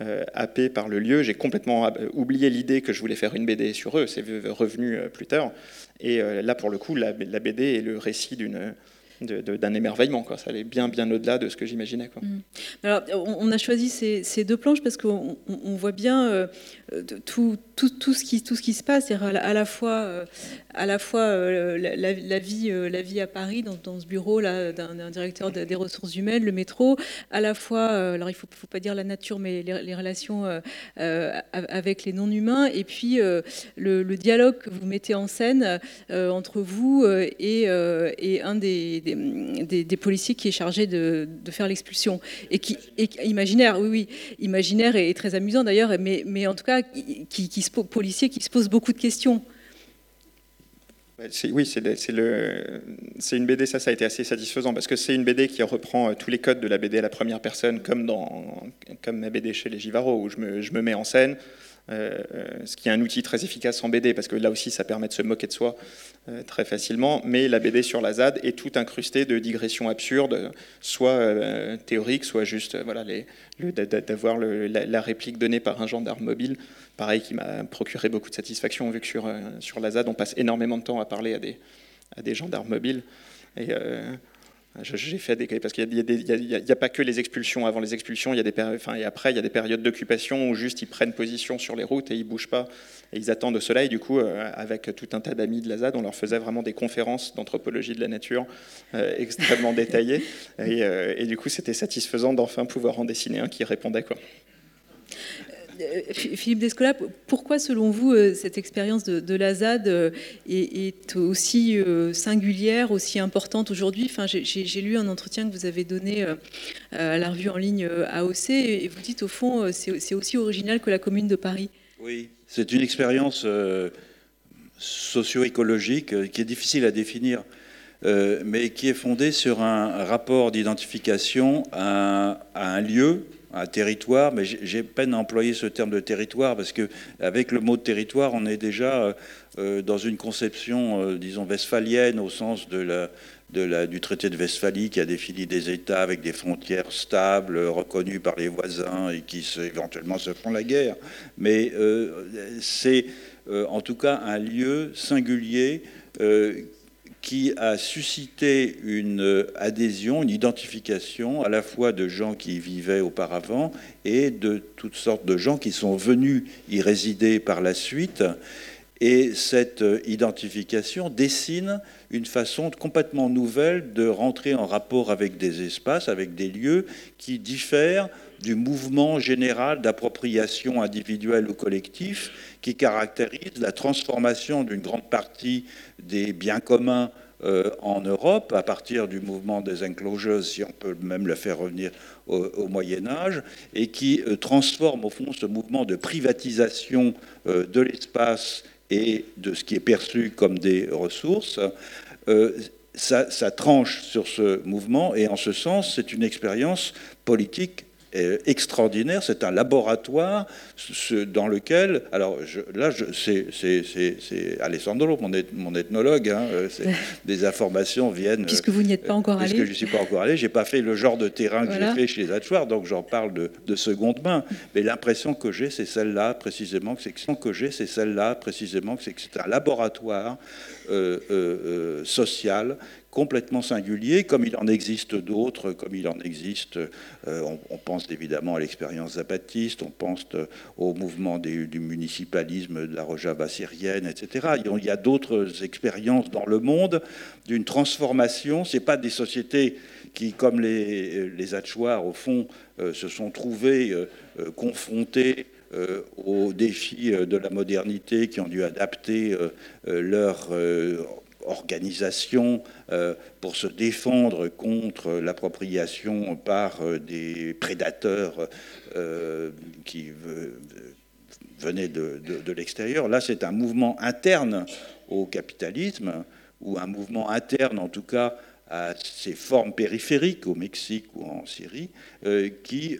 euh, happé par le lieu. J'ai complètement oublié l'idée que je voulais faire une BD sur eux. C'est revenu plus tard. Et là, pour le coup, la BD est le récit d'une d'un émerveillement. Quoi. Ça allait bien, bien au-delà de ce que j'imaginais. Mm. On, a choisi ces, ces, deux planches parce qu'on on voit bien euh, tout, tout, tout, ce qui, tout ce qui se passe, à, à la fois, euh, à la, fois euh, la, vie, la vie à Paris, dans, ce bureau d'un directeur des ressources humaines, le métro, à la fois, alors il ne faut, faut, pas dire la nature, mais les, relations avec les non-humains, et puis le, dialogue que vous mettez en scène entre vous et, et un des des, policiers qui est chargé de, faire l'expulsion. Et qui imaginaire, oui, oui, imaginaire et, très amusant d'ailleurs, mais, mais en tout cas, qui, se, policier qui se pose beaucoup de questions. Oui, c'est une BD, ça, a été assez satisfaisant, parce que c'est une BD qui reprend euh, tous les codes de la BD à la première personne, comme, dans, comme ma BD chez les Givaro, où je me, je me mets en scène, ce qui est un outil très efficace en BD, parce que là aussi, ça permet de se moquer de soi euh, très facilement. Mais la BD sur la ZAD est tout incrustée de digressions absurdes, soit euh, théoriques, soit juste voilà, d'avoir la, réplique donnée par un gendarme mobile, pareil, qui m'a procuré beaucoup de satisfaction, vu que sur, sur la ZAD, on passe énormément de temps à parler à des, à des gendarmes mobiles. J'ai fait des parce qu'il n'y a, pas que les expulsions. Avant les expulsions, il y a des enfin, et après il y a des périodes d'occupation où juste ils prennent position sur les routes et ils bougent pas et ils attendent au soleil. Du coup, euh, avec tout un tas d'amis de la ZAD, on leur faisait vraiment des conférences d'anthropologie de la nature euh, extrêmement <laughs> détaillées. Et, euh, et, du coup, c'était satisfaisant d'enfin pouvoir en dessiner un qui répondait quoi. Euh, Philippe Descola, pourquoi selon vous euh, cette expérience de, la ZAD euh, est, aussi singulière, aussi importante aujourd'hui? Enfin, J'ai lu un entretien que vous avez donné à la revue en ligne AOC et vous dites au fond c'est aussi original que la commune de Paris. Oui, c'est une expérience socio-écologique qui est difficile à définir. mais qui est fondée sur un rapport d'identification à, un lieu un territoire, mais j'ai peine à employer ce terme de territoire parce que avec le mot territoire, on est déjà euh, euh, dans une conception, euh, disons, westphalienne au sens de la, du traité de Westphalie qui a défini des États avec des frontières stables, reconnues par les voisins et qui éventuellement se font la guerre. Mais c'est en tout cas un lieu singulier qui a suscité une adhésion, une identification à la fois de gens qui y vivaient auparavant et de toutes sortes de gens qui sont venus y résider par la suite. Et cette identification dessine une façon complètement nouvelle de rentrer en rapport avec des espaces, avec des lieux qui diffèrent du mouvement général d'appropriation individuelle ou collectif qui caractérise la transformation d'une grande partie des biens communs euh, en Europe, à partir du mouvement des enclosures, si on peut même le faire revenir au, Moyen Âge, et qui euh, transforme au fond ce mouvement de privatisation euh, de l'espace et de ce qui est perçu comme des ressources. ça, ça tranche sur ce mouvement, et en ce sens, c'est une expérience politique extraordinaire. C'est un laboratoire dans lequel, alors là, c'est Alessandro, mon, mon ethnologue, hein, <laughs> des informations viennent. Puisque vous n'y êtes pas encore allé. Puisque je ne suis pas encore allé, j'ai pas fait le genre de terrain que j'ai fait chez les Hatchoirs, donc j'en parle de, de, seconde main. Mais l'impression que j'ai, c'est celle-là précisément, que c'est que j'ai, c'est celle-là précisément, que c'est un laboratoire euh, euh, euh, social complètement singulier, comme il en existe d'autres, comme il en existe, on, pense évidemment à l'expérience zapatiste, on pense au mouvement du municipalisme de la Rojava syrienne, etc. Il y a d'autres expériences dans le monde d'une transformation. Ce pas des sociétés qui, comme les, les au fond, se sont trouvées confrontées euh, aux défis euh, de la modernité qui ont dû adapter euh, leur organisation pour se défendre contre l'appropriation par des prédateurs qui venaient de, de l'extérieur. Là, c'est un mouvement interne au capitalisme, ou un mouvement interne en tout cas à ces formes périphériques au Mexique ou en Syrie, qui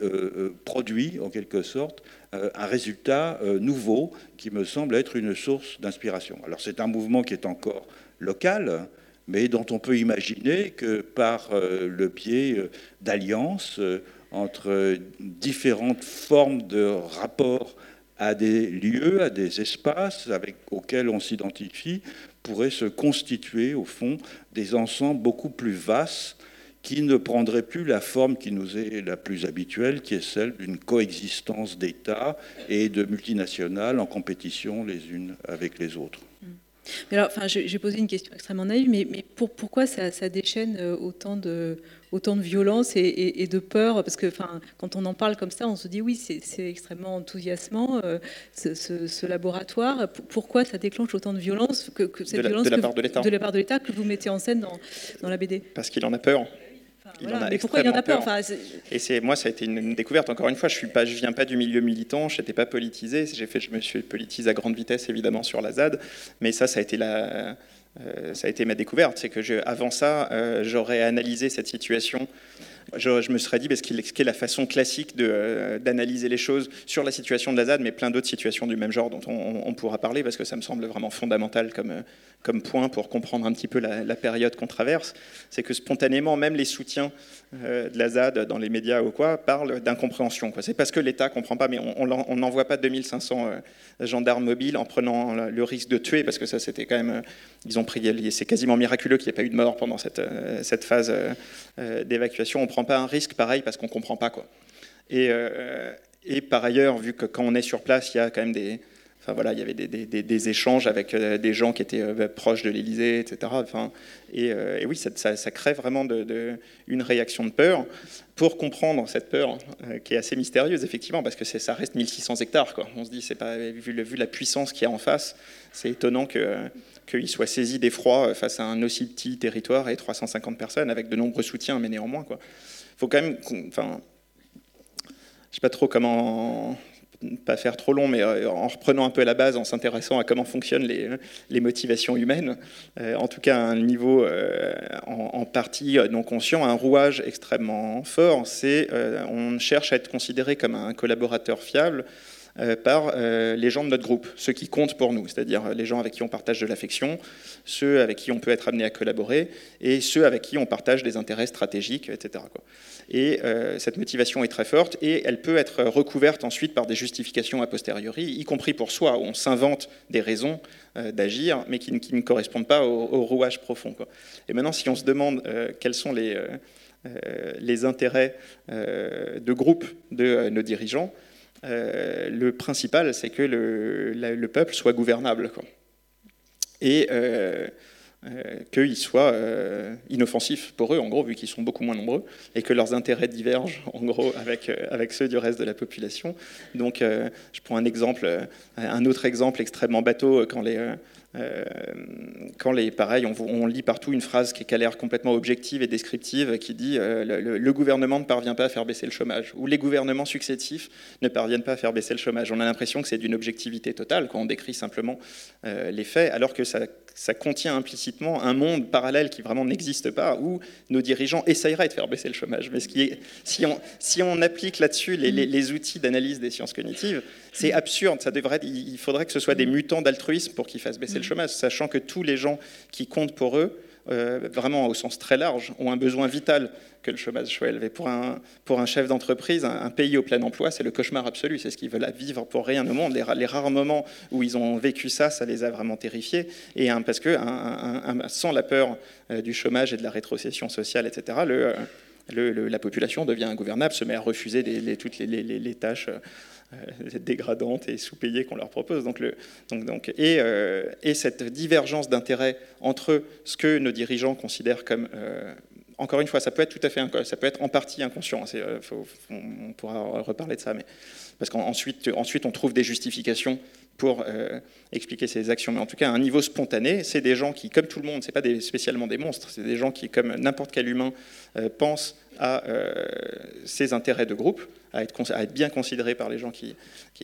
produit en quelque sorte euh, un résultat euh, nouveau qui me semble être une source d'inspiration. Alors c'est un mouvement qui est encore local, mais dont on peut imaginer que par euh, le biais d'alliances entre différentes formes de rapports à des lieux, à des espaces avec, auxquels on s'identifie, pourraient se constituer au fond des ensembles beaucoup plus vastes qui ne prendrait plus la forme qui nous est la plus habituelle, qui est celle d'une coexistence d'États et de multinationales en compétition les unes avec les autres. Mais alors, enfin, j'ai posé une question extrêmement naïve, mais, mais pour, pourquoi ça, déchaîne euh, autant de, autant de violence et, de peur? Parce que enfin, quand on en parle comme ça, on se dit oui, c'est extrêmement enthousiasmant, euh, ce, laboratoire. Pourquoi ça déclenche autant de violence que, cette de la, violence de la part de l'État. que vous mettez en scène dans, dans la BD Parce qu'il en a peur il en a mais pourquoi il en a peur, Et c'est moi, ça a été une, découverte. Encore une fois, je suis pas, je viens pas du milieu militant, je n'étais pas politisé. J'ai fait, je me suis politisé à grande vitesse évidemment sur la ZAD, mais ça, ça a été la, euh, ça a été ma découverte. C'est que je, avant ça, euh, j'aurais analysé cette situation je, me serais dit, parce qu'il est la façon classique euh, d'analyser les choses sur la situation de la ZAD, mais plein d'autres situations du même genre dont on, pourra parler, parce que ça me semble vraiment fondamental comme, euh, point pour comprendre un petit peu la, période qu'on traverse, c'est que spontanément, même les soutiens euh, de la ZAD dans les médias ou quoi parlent d'incompréhension. C'est parce que l'État ne comprend pas, mais on n'envoie pas 2500 gendarmes mobiles en prenant le risque de tuer, parce que ça c'était quand même, ils ont c'est quasiment miraculeux qu'il n'y ait pas eu de mort pendant cette phase d'évacuation. Prend pas un risque pareil parce qu'on comprend pas. Quoi. Euh, et, par ailleurs, vu que quand on est sur place, il y a quand même des. Enfin voilà, il y avait des, échanges avec euh, des gens qui étaient euh, proches de l'Élysée, etc. Enfin, et, et, oui, ça, crée vraiment une réaction de peur. Pour comprendre cette peur, qui est assez mystérieuse, effectivement, parce que ça reste 1600 hectares. On se dit, c'est pas, vu, vu la puissance qu'il y a en face, c'est étonnant que qu'il soit saisi d'effroi face à un aussi petit territoire et 350 personnes, avec de nombreux soutiens, mais néanmoins. Quoi faut quand même. Enfin, je sais pas trop comment pas faire trop long, mais euh, en reprenant un peu la base, en s'intéressant à comment fonctionnent les, les motivations humaines, euh, en tout cas à un niveau euh, en, partie non conscient, un rouage extrêmement fort, c'est on cherche à être considéré comme un collaborateur fiable par les gens de notre groupe, ceux qui comptent pour nous, c'est-à-dire les gens avec qui on partage de l'affection, ceux avec qui on peut être amené à collaborer, et ceux avec qui on partage des intérêts stratégiques, etc. Et euh, cette motivation est très forte et elle peut être recouverte ensuite par des justifications a posteriori, y compris pour soi, où on s'invente des raisons euh, d'agir, mais qui, ne correspondent pas au, rouage profond. Et maintenant, si on se demande euh, quels sont les intérêts de groupe de nos dirigeants, le principal, c'est que le, le, peuple soit gouvernable. Et euh, qu'ils soient euh, inoffensifs pour eux, en gros, vu qu'ils sont beaucoup moins nombreux, et que leurs intérêts divergent, en gros, avec, euh, avec ceux du reste de la population. Donc, je prends un exemple, un autre exemple extrêmement bateau, quand les... quand les, pareil, on, lit partout une phrase qui, a l'air complètement objective et descriptive, qui dit le, gouvernement ne parvient pas à faire baisser le chômage, ou les gouvernements successifs ne parviennent pas à faire baisser le chômage. On a l'impression que c'est d'une objectivité totale quand on décrit simplement les faits, alors que ça ça contient implicitement un monde parallèle qui vraiment n'existe pas, où nos dirigeants essaieraient de faire baisser le chômage. Mais ce qui est, si, on, si on applique là-dessus les, les, outils d'analyse des sciences cognitives, c'est absurde. Ça devrait, il faudrait que ce soit des mutants d'altruisme pour qu'ils fassent baisser le chômage, sachant que tous les gens qui comptent pour eux, euh, vraiment au sens très large, ont un besoin vital que le chômage soit élevé. Pour un, pour un chef d'entreprise, un, pays au plein emploi, c'est le cauchemar absolu. C'est ce qu'ils veulent vivre pour rien au monde. Les, rares moments où ils ont vécu ça, ça les a vraiment terrifiés. Et parce que sans la peur euh, du chômage et de la rétrocession sociale, etc., le, la population devient ingouvernable, se met à refuser toutes les, tâches euh, dégradantes et sous-payées qu'on leur propose. Donc euh, et, cette divergence d'intérêt entre ce que nos dirigeants considèrent comme euh, encore une fois, ça peut être tout à fait, ça peut être en partie inconscient. on pourra reparler de ça, mais parce qu'ensuite, ensuite, on trouve des justifications pour expliquer ces actions. Mais en tout cas, à un niveau spontané, c'est des gens qui, comme tout le monde, c'est pas spécialement des monstres, c'est des gens qui, comme n'importe quel humain, pensent à ses intérêts de groupe à être, bien considéré par les gens qui...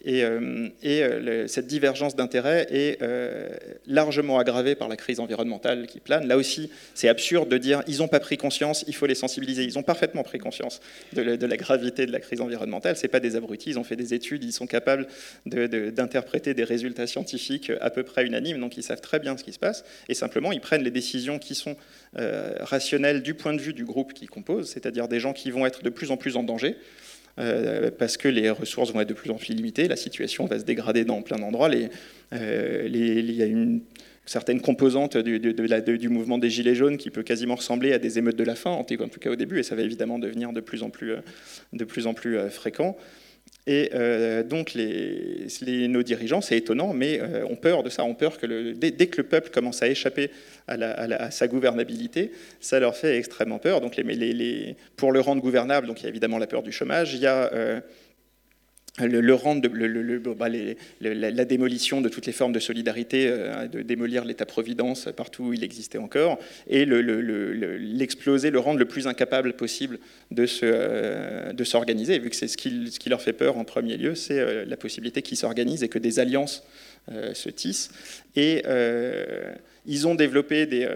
et, euh, euh, cette divergence d'intérêts est euh, largement aggravée par la crise environnementale qui plane. Là aussi, c'est absurde de dire ils n'ont pas pris conscience, il faut les sensibiliser. Ils ont parfaitement pris conscience de, la, gravité de la crise environnementale. Ce pas des abrutis, ils ont fait des études, ils sont capables d'interpréter des résultats scientifiques à peu près unanimes, donc ils savent très bien ce qui se passe. Et simplement, ils prennent les décisions qui sont rationnelles du point de vue du groupe qui compose, c'est-à-dire des gens qui vont être de plus en plus en danger. Euh, parce que les ressources vont être de plus en plus limitées, la situation va se dégrader dans plein d'endroits. Euh, il y a une certaine composante du, mouvement des Gilets jaunes qui peut quasiment ressembler à des émeutes de la faim, en tout cas au début, et ça va évidemment devenir de plus en plus, euh, de plus, en plus fréquent. Et euh, donc les, nos dirigeants, c'est étonnant, mais euh, ont peur de ça, ont peur que dès, que le peuple commence à échapper à, sa gouvernabilité, ça leur fait extrêmement peur. Donc pour le rendre gouvernable, donc il y a évidemment la peur du chômage, il y a euh, le, rendre, bah, la, démolition de toutes les formes de solidarité, euh, de démolir l'État-providence partout où il existait encore, et l'exploser, le, rendre le plus incapable possible de, euh, s'organiser, vu que c'est ce qui, ce qui, leur fait peur en premier lieu, c'est euh, la possibilité qu'ils s'organisent et que des alliances se tissent. Et ils ont développé des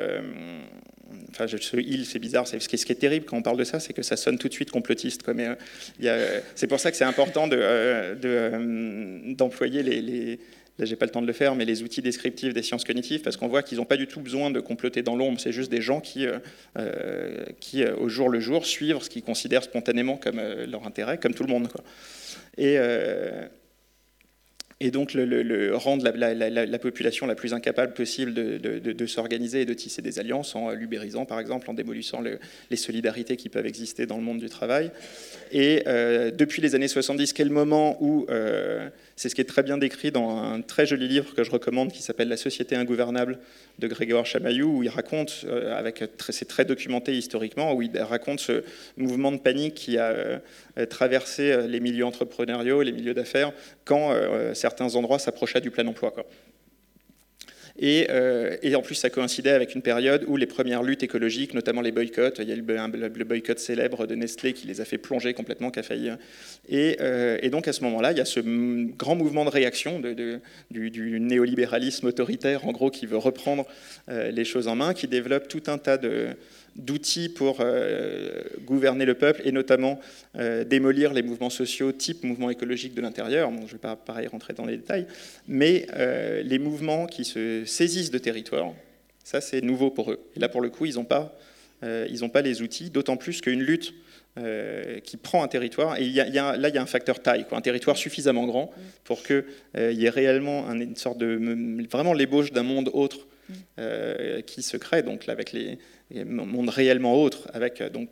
enfin, ce il, c'est bizarre. Ce qui, est, terrible quand on parle de ça, c'est que ça sonne tout de suite complotiste. Euh, c'est pour ça que c'est important euh, euh, d'employer les, là j'ai pas le temps de le faire, mais les outils descriptifs des sciences cognitives, parce qu'on voit qu'ils n'ont pas du tout besoin de comploter dans l'ombre, c'est juste des gens qui, au jour le jour, suivent ce qu'ils considèrent spontanément comme leur intérêt, comme tout le monde. Et, et donc le, rendre la, population la plus incapable possible de, s'organiser et de tisser des alliances en l'ubérisant, par exemple, en démolissant les solidarités qui peuvent exister dans le monde du travail. Et euh, depuis les années 70, quel moment où, euh, c'est ce qui est très bien décrit dans un très joli livre que je recommande qui s'appelle La société ingouvernable de Grégoire Chamaillou, où il raconte, euh, avec c'est très documenté historiquement, où il raconte ce mouvement de panique qui a traversé les milieux entrepreneuriaux, les milieux d'affaires, quand certains endroits s'approchaient du plein emploi. Euh, et, en plus, ça coïncidait avec une période où les premières luttes écologiques, notamment les boycotts, il y a eu le, boycott célèbre de Nestlé qui les a fait plonger complètement, qui euh, et donc à ce moment-là, il y a ce grand mouvement de réaction du, néolibéralisme autoritaire, en gros, qui veut reprendre euh, les choses en main, qui développe tout un tas de d'outils pour euh, gouverner le peuple et notamment euh, démolir les mouvements sociaux type mouvement écologique de l'intérieur. je ne vais pas pareil rentrer dans les détails, mais euh, les mouvements qui se saisissent de territoire, ça c'est nouveau pour eux. Et là pour le coup, ils n'ont pas, ils pas les outils, d'autant plus qu'une lutte qui prend un territoire, et il y a, là il y a un facteur taille, quoi, un territoire suffisamment grand pour qu'il y ait réellement une sorte de vraiment l'ébauche d'un monde autre qui se crée, donc là, avec les, monde réellement autre, avec euh, donc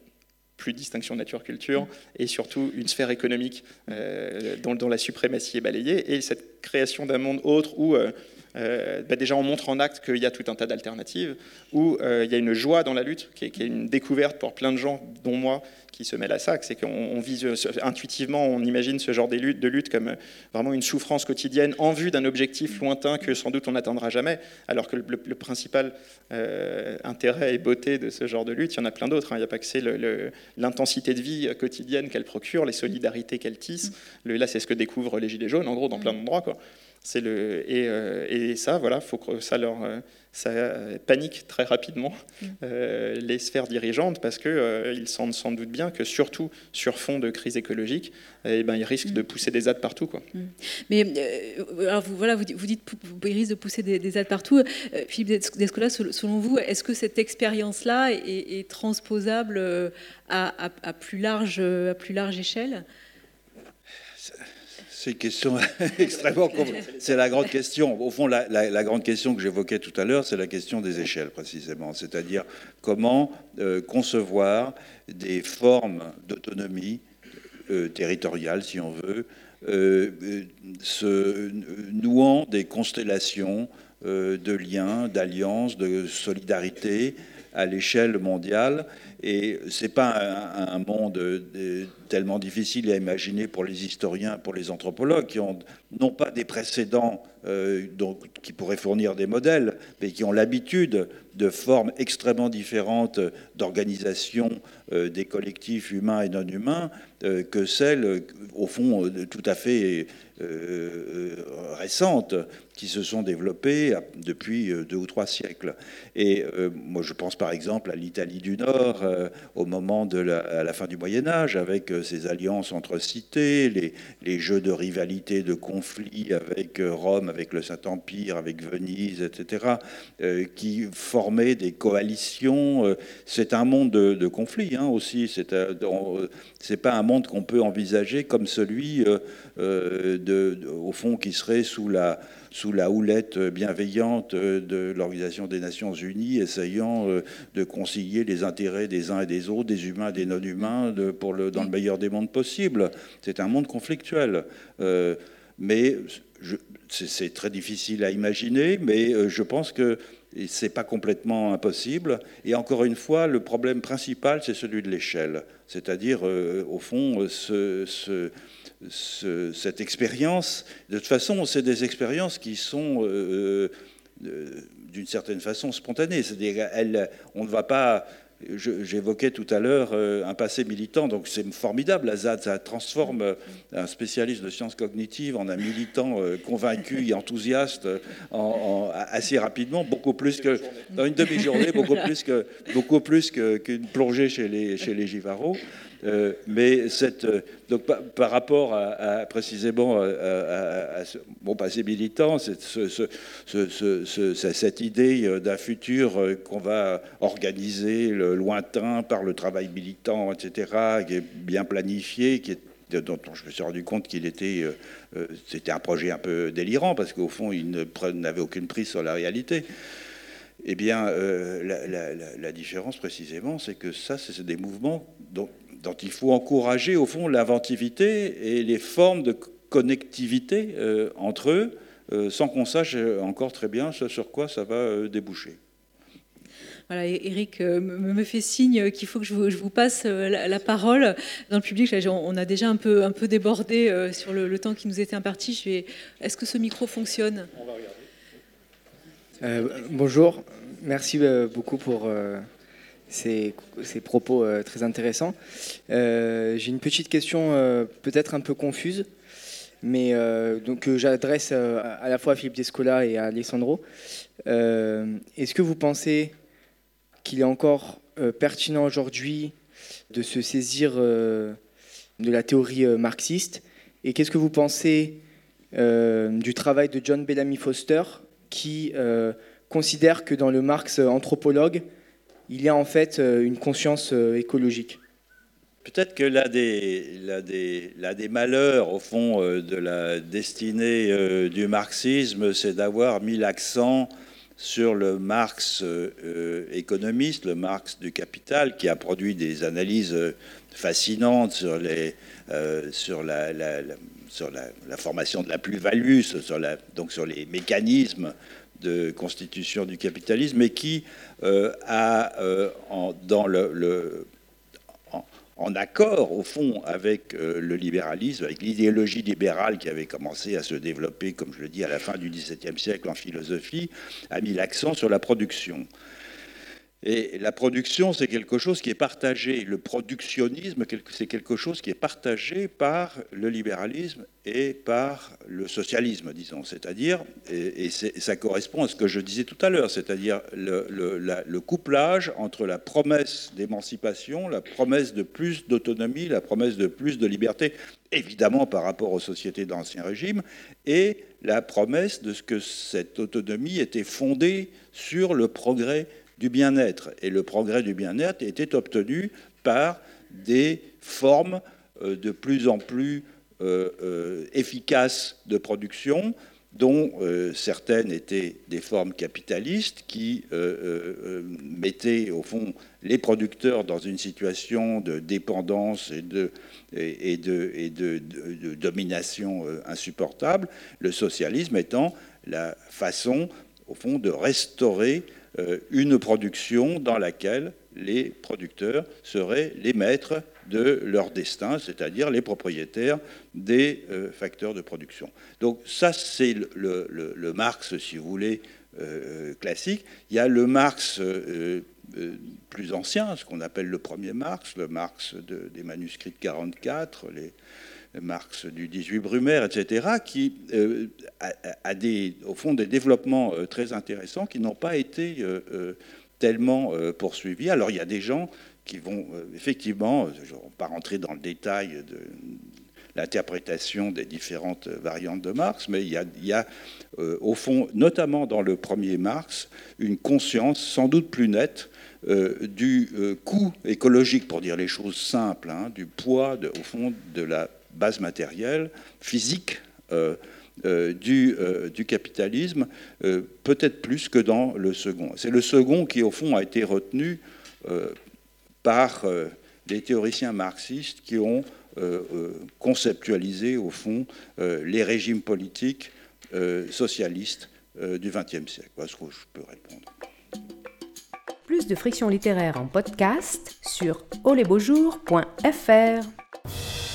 plus de distinction nature-culture, et surtout une sphère économique euh, dont, la suprématie est balayée, et cette création d'un monde autre où euh, bah, déjà on montre en acte qu'il y a tout un tas d'alternatives, où il y a une joie dans la lutte, qui est, une découverte pour plein de gens, dont moi, qui se mêlent à ça, c'est qu'on vise intuitivement, on imagine ce genre de lutte, de lutte comme vraiment une souffrance quotidienne en vue d'un objectif lointain que sans doute on n'atteindra jamais, alors que le, principal euh, intérêt et beauté de ce genre de lutte, il y en a plein d'autres. Hein. Il n'y a pas que c'est l'intensité de vie quotidienne qu'elle procure, les solidarités qu'elle tisse. là, c'est ce que découvrent les Gilets jaunes, en gros, dans plein d'endroits. C'est le et, et, ça, voilà, faut que ça leur ça panique très rapidement mm. euh, les sphères dirigeantes parce qu'ils euh, ils sentent sans doute bien que surtout sur fond de crise écologique, eh ben, ils risquent mm. de pousser des ZAD partout. Quoi. Mm. Mais euh, alors vous, voilà, vous, vous dites qu'ils risquent de pousser des, des partout. Philippe Descola, selon vous, est-ce que cette expérience-là est, transposable à, à, plus large, à plus large échelle? C'est une question <laughs> extrêmement C'est la grande question. Au fond, la, grande question que j'évoquais tout à l'heure, c'est la question des échelles, précisément. C'est-à-dire comment euh, concevoir des formes d'autonomie euh, territoriale, si on veut, euh, se nouant des constellations de liens, d'alliances, de solidarité à l'échelle mondiale. Et ce n'est pas un, monde euh, tellement difficile à imaginer pour les historiens, pour les anthropologues, qui ont non pas des précédents euh, donc, qui pourraient fournir des modèles, mais qui ont l'habitude de formes extrêmement différentes d'organisation euh, des collectifs humains et non humains que celles, au fond, tout à fait récentes qui se sont développées depuis deux ou trois siècles. Et moi, je pense par exemple à l'Italie du Nord, euh, au moment de la, fin du Moyen Âge, avec euh, ces alliances entre cités, les, jeux de rivalité, de conflit avec euh, Rome, avec le Saint-Empire, avec Venise, etc., qui formaient des coalitions. C'est un monde de, de conflit hein, aussi. C'est c'est pas un monde qu'on peut envisager comme celui, au fond, qui serait sous la sous la houlette bienveillante de l'Organisation des Nations Unies, essayant euh, de concilier les intérêts des uns et des autres, des humains et des non-humains, pour le, dans le meilleur des mondes possibles. C'est un monde conflictuel. Euh, mais c'est très difficile à imaginer, mais euh, je pense que c'est pas complètement impossible. Et encore une fois, le problème principal, c'est celui de l'échelle. C'est-à-dire, au fond, ce, ce cette expérience. De toute façon, c'est des expériences qui sont euh, euh, d'une certaine façon spontanées. C'est-à-dire, on ne va pas. J'évoquais tout à l'heure euh, un passé militant, donc c'est formidable. La ZAD, ça transforme un spécialiste de sciences cognitives en un militant convaincu et enthousiaste en, assez rapidement, beaucoup plus que dans une demi-journée, beaucoup plus que qu'une plongée chez les chez les. Euh, mais euh, donc, par, rapport à, précisément à, mon passé militant, cette, cette idée euh, d'un futur qu'on va organiser lointain par le travail militant, etc., qui est bien planifié, qui est dont je me suis rendu compte qu'il était, c'était un projet un peu délirant parce qu'au fond, il n'avait aucune prise sur la réalité. Eh bien, la, différence précisément, c'est que ça, c'est des mouvements dont dont il faut encourager au fond l'inventivité et les formes de connectivité euh, entre eux, euh, sans qu'on sache encore très bien ce sur quoi ça va euh, déboucher. Voilà, Eric me fait signe qu'il faut que je vous, passe la, parole. Dans le public, on a déjà un peu, un peu débordé sur le, temps qui nous était imparti. Est-ce que ce micro fonctionne? On va regarder. bonjour, merci beaucoup pour ces, propos euh, très intéressants. Euh, j'ai une petite question euh, peut-être un peu confuse, mais donc j'adresse à la fois à Philippe Descola et à Alessandro. Est-ce que vous pensez qu'il est encore pertinent aujourd'hui de se saisir de la théorie marxiste? Et qu'est-ce que vous pensez du travail de John Bellamy Foster qui considère que dans le Marx anthropologue, il y a en fait euh, une conscience euh, écologique. Peut-être que l'un des, malheurs, au fond, euh, de la destinée du marxisme, c'est d'avoir mis l'accent sur le Marx économiste, le Marx du capital, qui a produit des analyses fascinantes sur, la, sur la, formation de la plus-value, donc sur les mécanismes de constitution du capitalisme, et qui euh, a, euh, en, dans le, en, accord, au fond, avec euh, le libéralisme, avec l'idéologie libérale qui avait commencé à se développer, comme je le dis, à la fin du XVIIe siècle en philosophie, a mis l'accent sur la production. Et la production, c'est quelque chose qui est partagé. Le productionnisme, c'est quelque chose qui est partagé par le libéralisme et par le socialisme, disons. C'est-à-dire, et, ça correspond à ce que je disais tout à l'heure, c'est-à-dire le, le, couplage entre la promesse d'émancipation, la promesse de plus d'autonomie, la promesse de plus de liberté, évidemment par rapport aux sociétés d'Ancien Régime, et la promesse de ce que cette autonomie était fondée sur le progrès du bien-être. Et le progrès du bien-être était obtenu par des formes euh, de plus en plus euh, euh, efficaces de production, dont certaines étaient des formes capitalistes qui mettaient au fond les producteurs dans une situation de dépendance et de, de, domination insupportable, le socialisme étant la façon, au fond, de restaurer une production dans laquelle les producteurs seraient les maîtres de leur destin, c'est-à-dire les propriétaires des euh, facteurs de production. Donc ça, c'est le, Marx, si vous voulez, euh, classique. Il y a le Marx plus ancien, ce qu'on appelle le premier Marx, le Marx des manuscrits de 44, les, Marx du 18 Brumaire, etc., qui euh, a, des, au fond des développements euh, très intéressants qui n'ont pas été euh, tellement poursuivis. Alors il y a des gens qui vont effectivement, je ne vais pas rentrer dans le détail de l'interprétation des différentes variantes de Marx, mais il y a, au fond, notamment dans le premier Marx, une conscience sans doute plus nette du coût écologique, pour dire les choses simples, hein, du poids, au fond, de la base matérielle, physique euh, euh, du, euh, du, capitalisme, peut-être plus que dans le second. C'est le second qui, au fond, a été retenu par des théoriciens marxistes qui ont conceptualisé, au fond, les régimes politiques socialistes du XXe siècle. Voilà ce que je peux répondre. Plus de friction littéraire en podcast sur olesbeaujours.fr.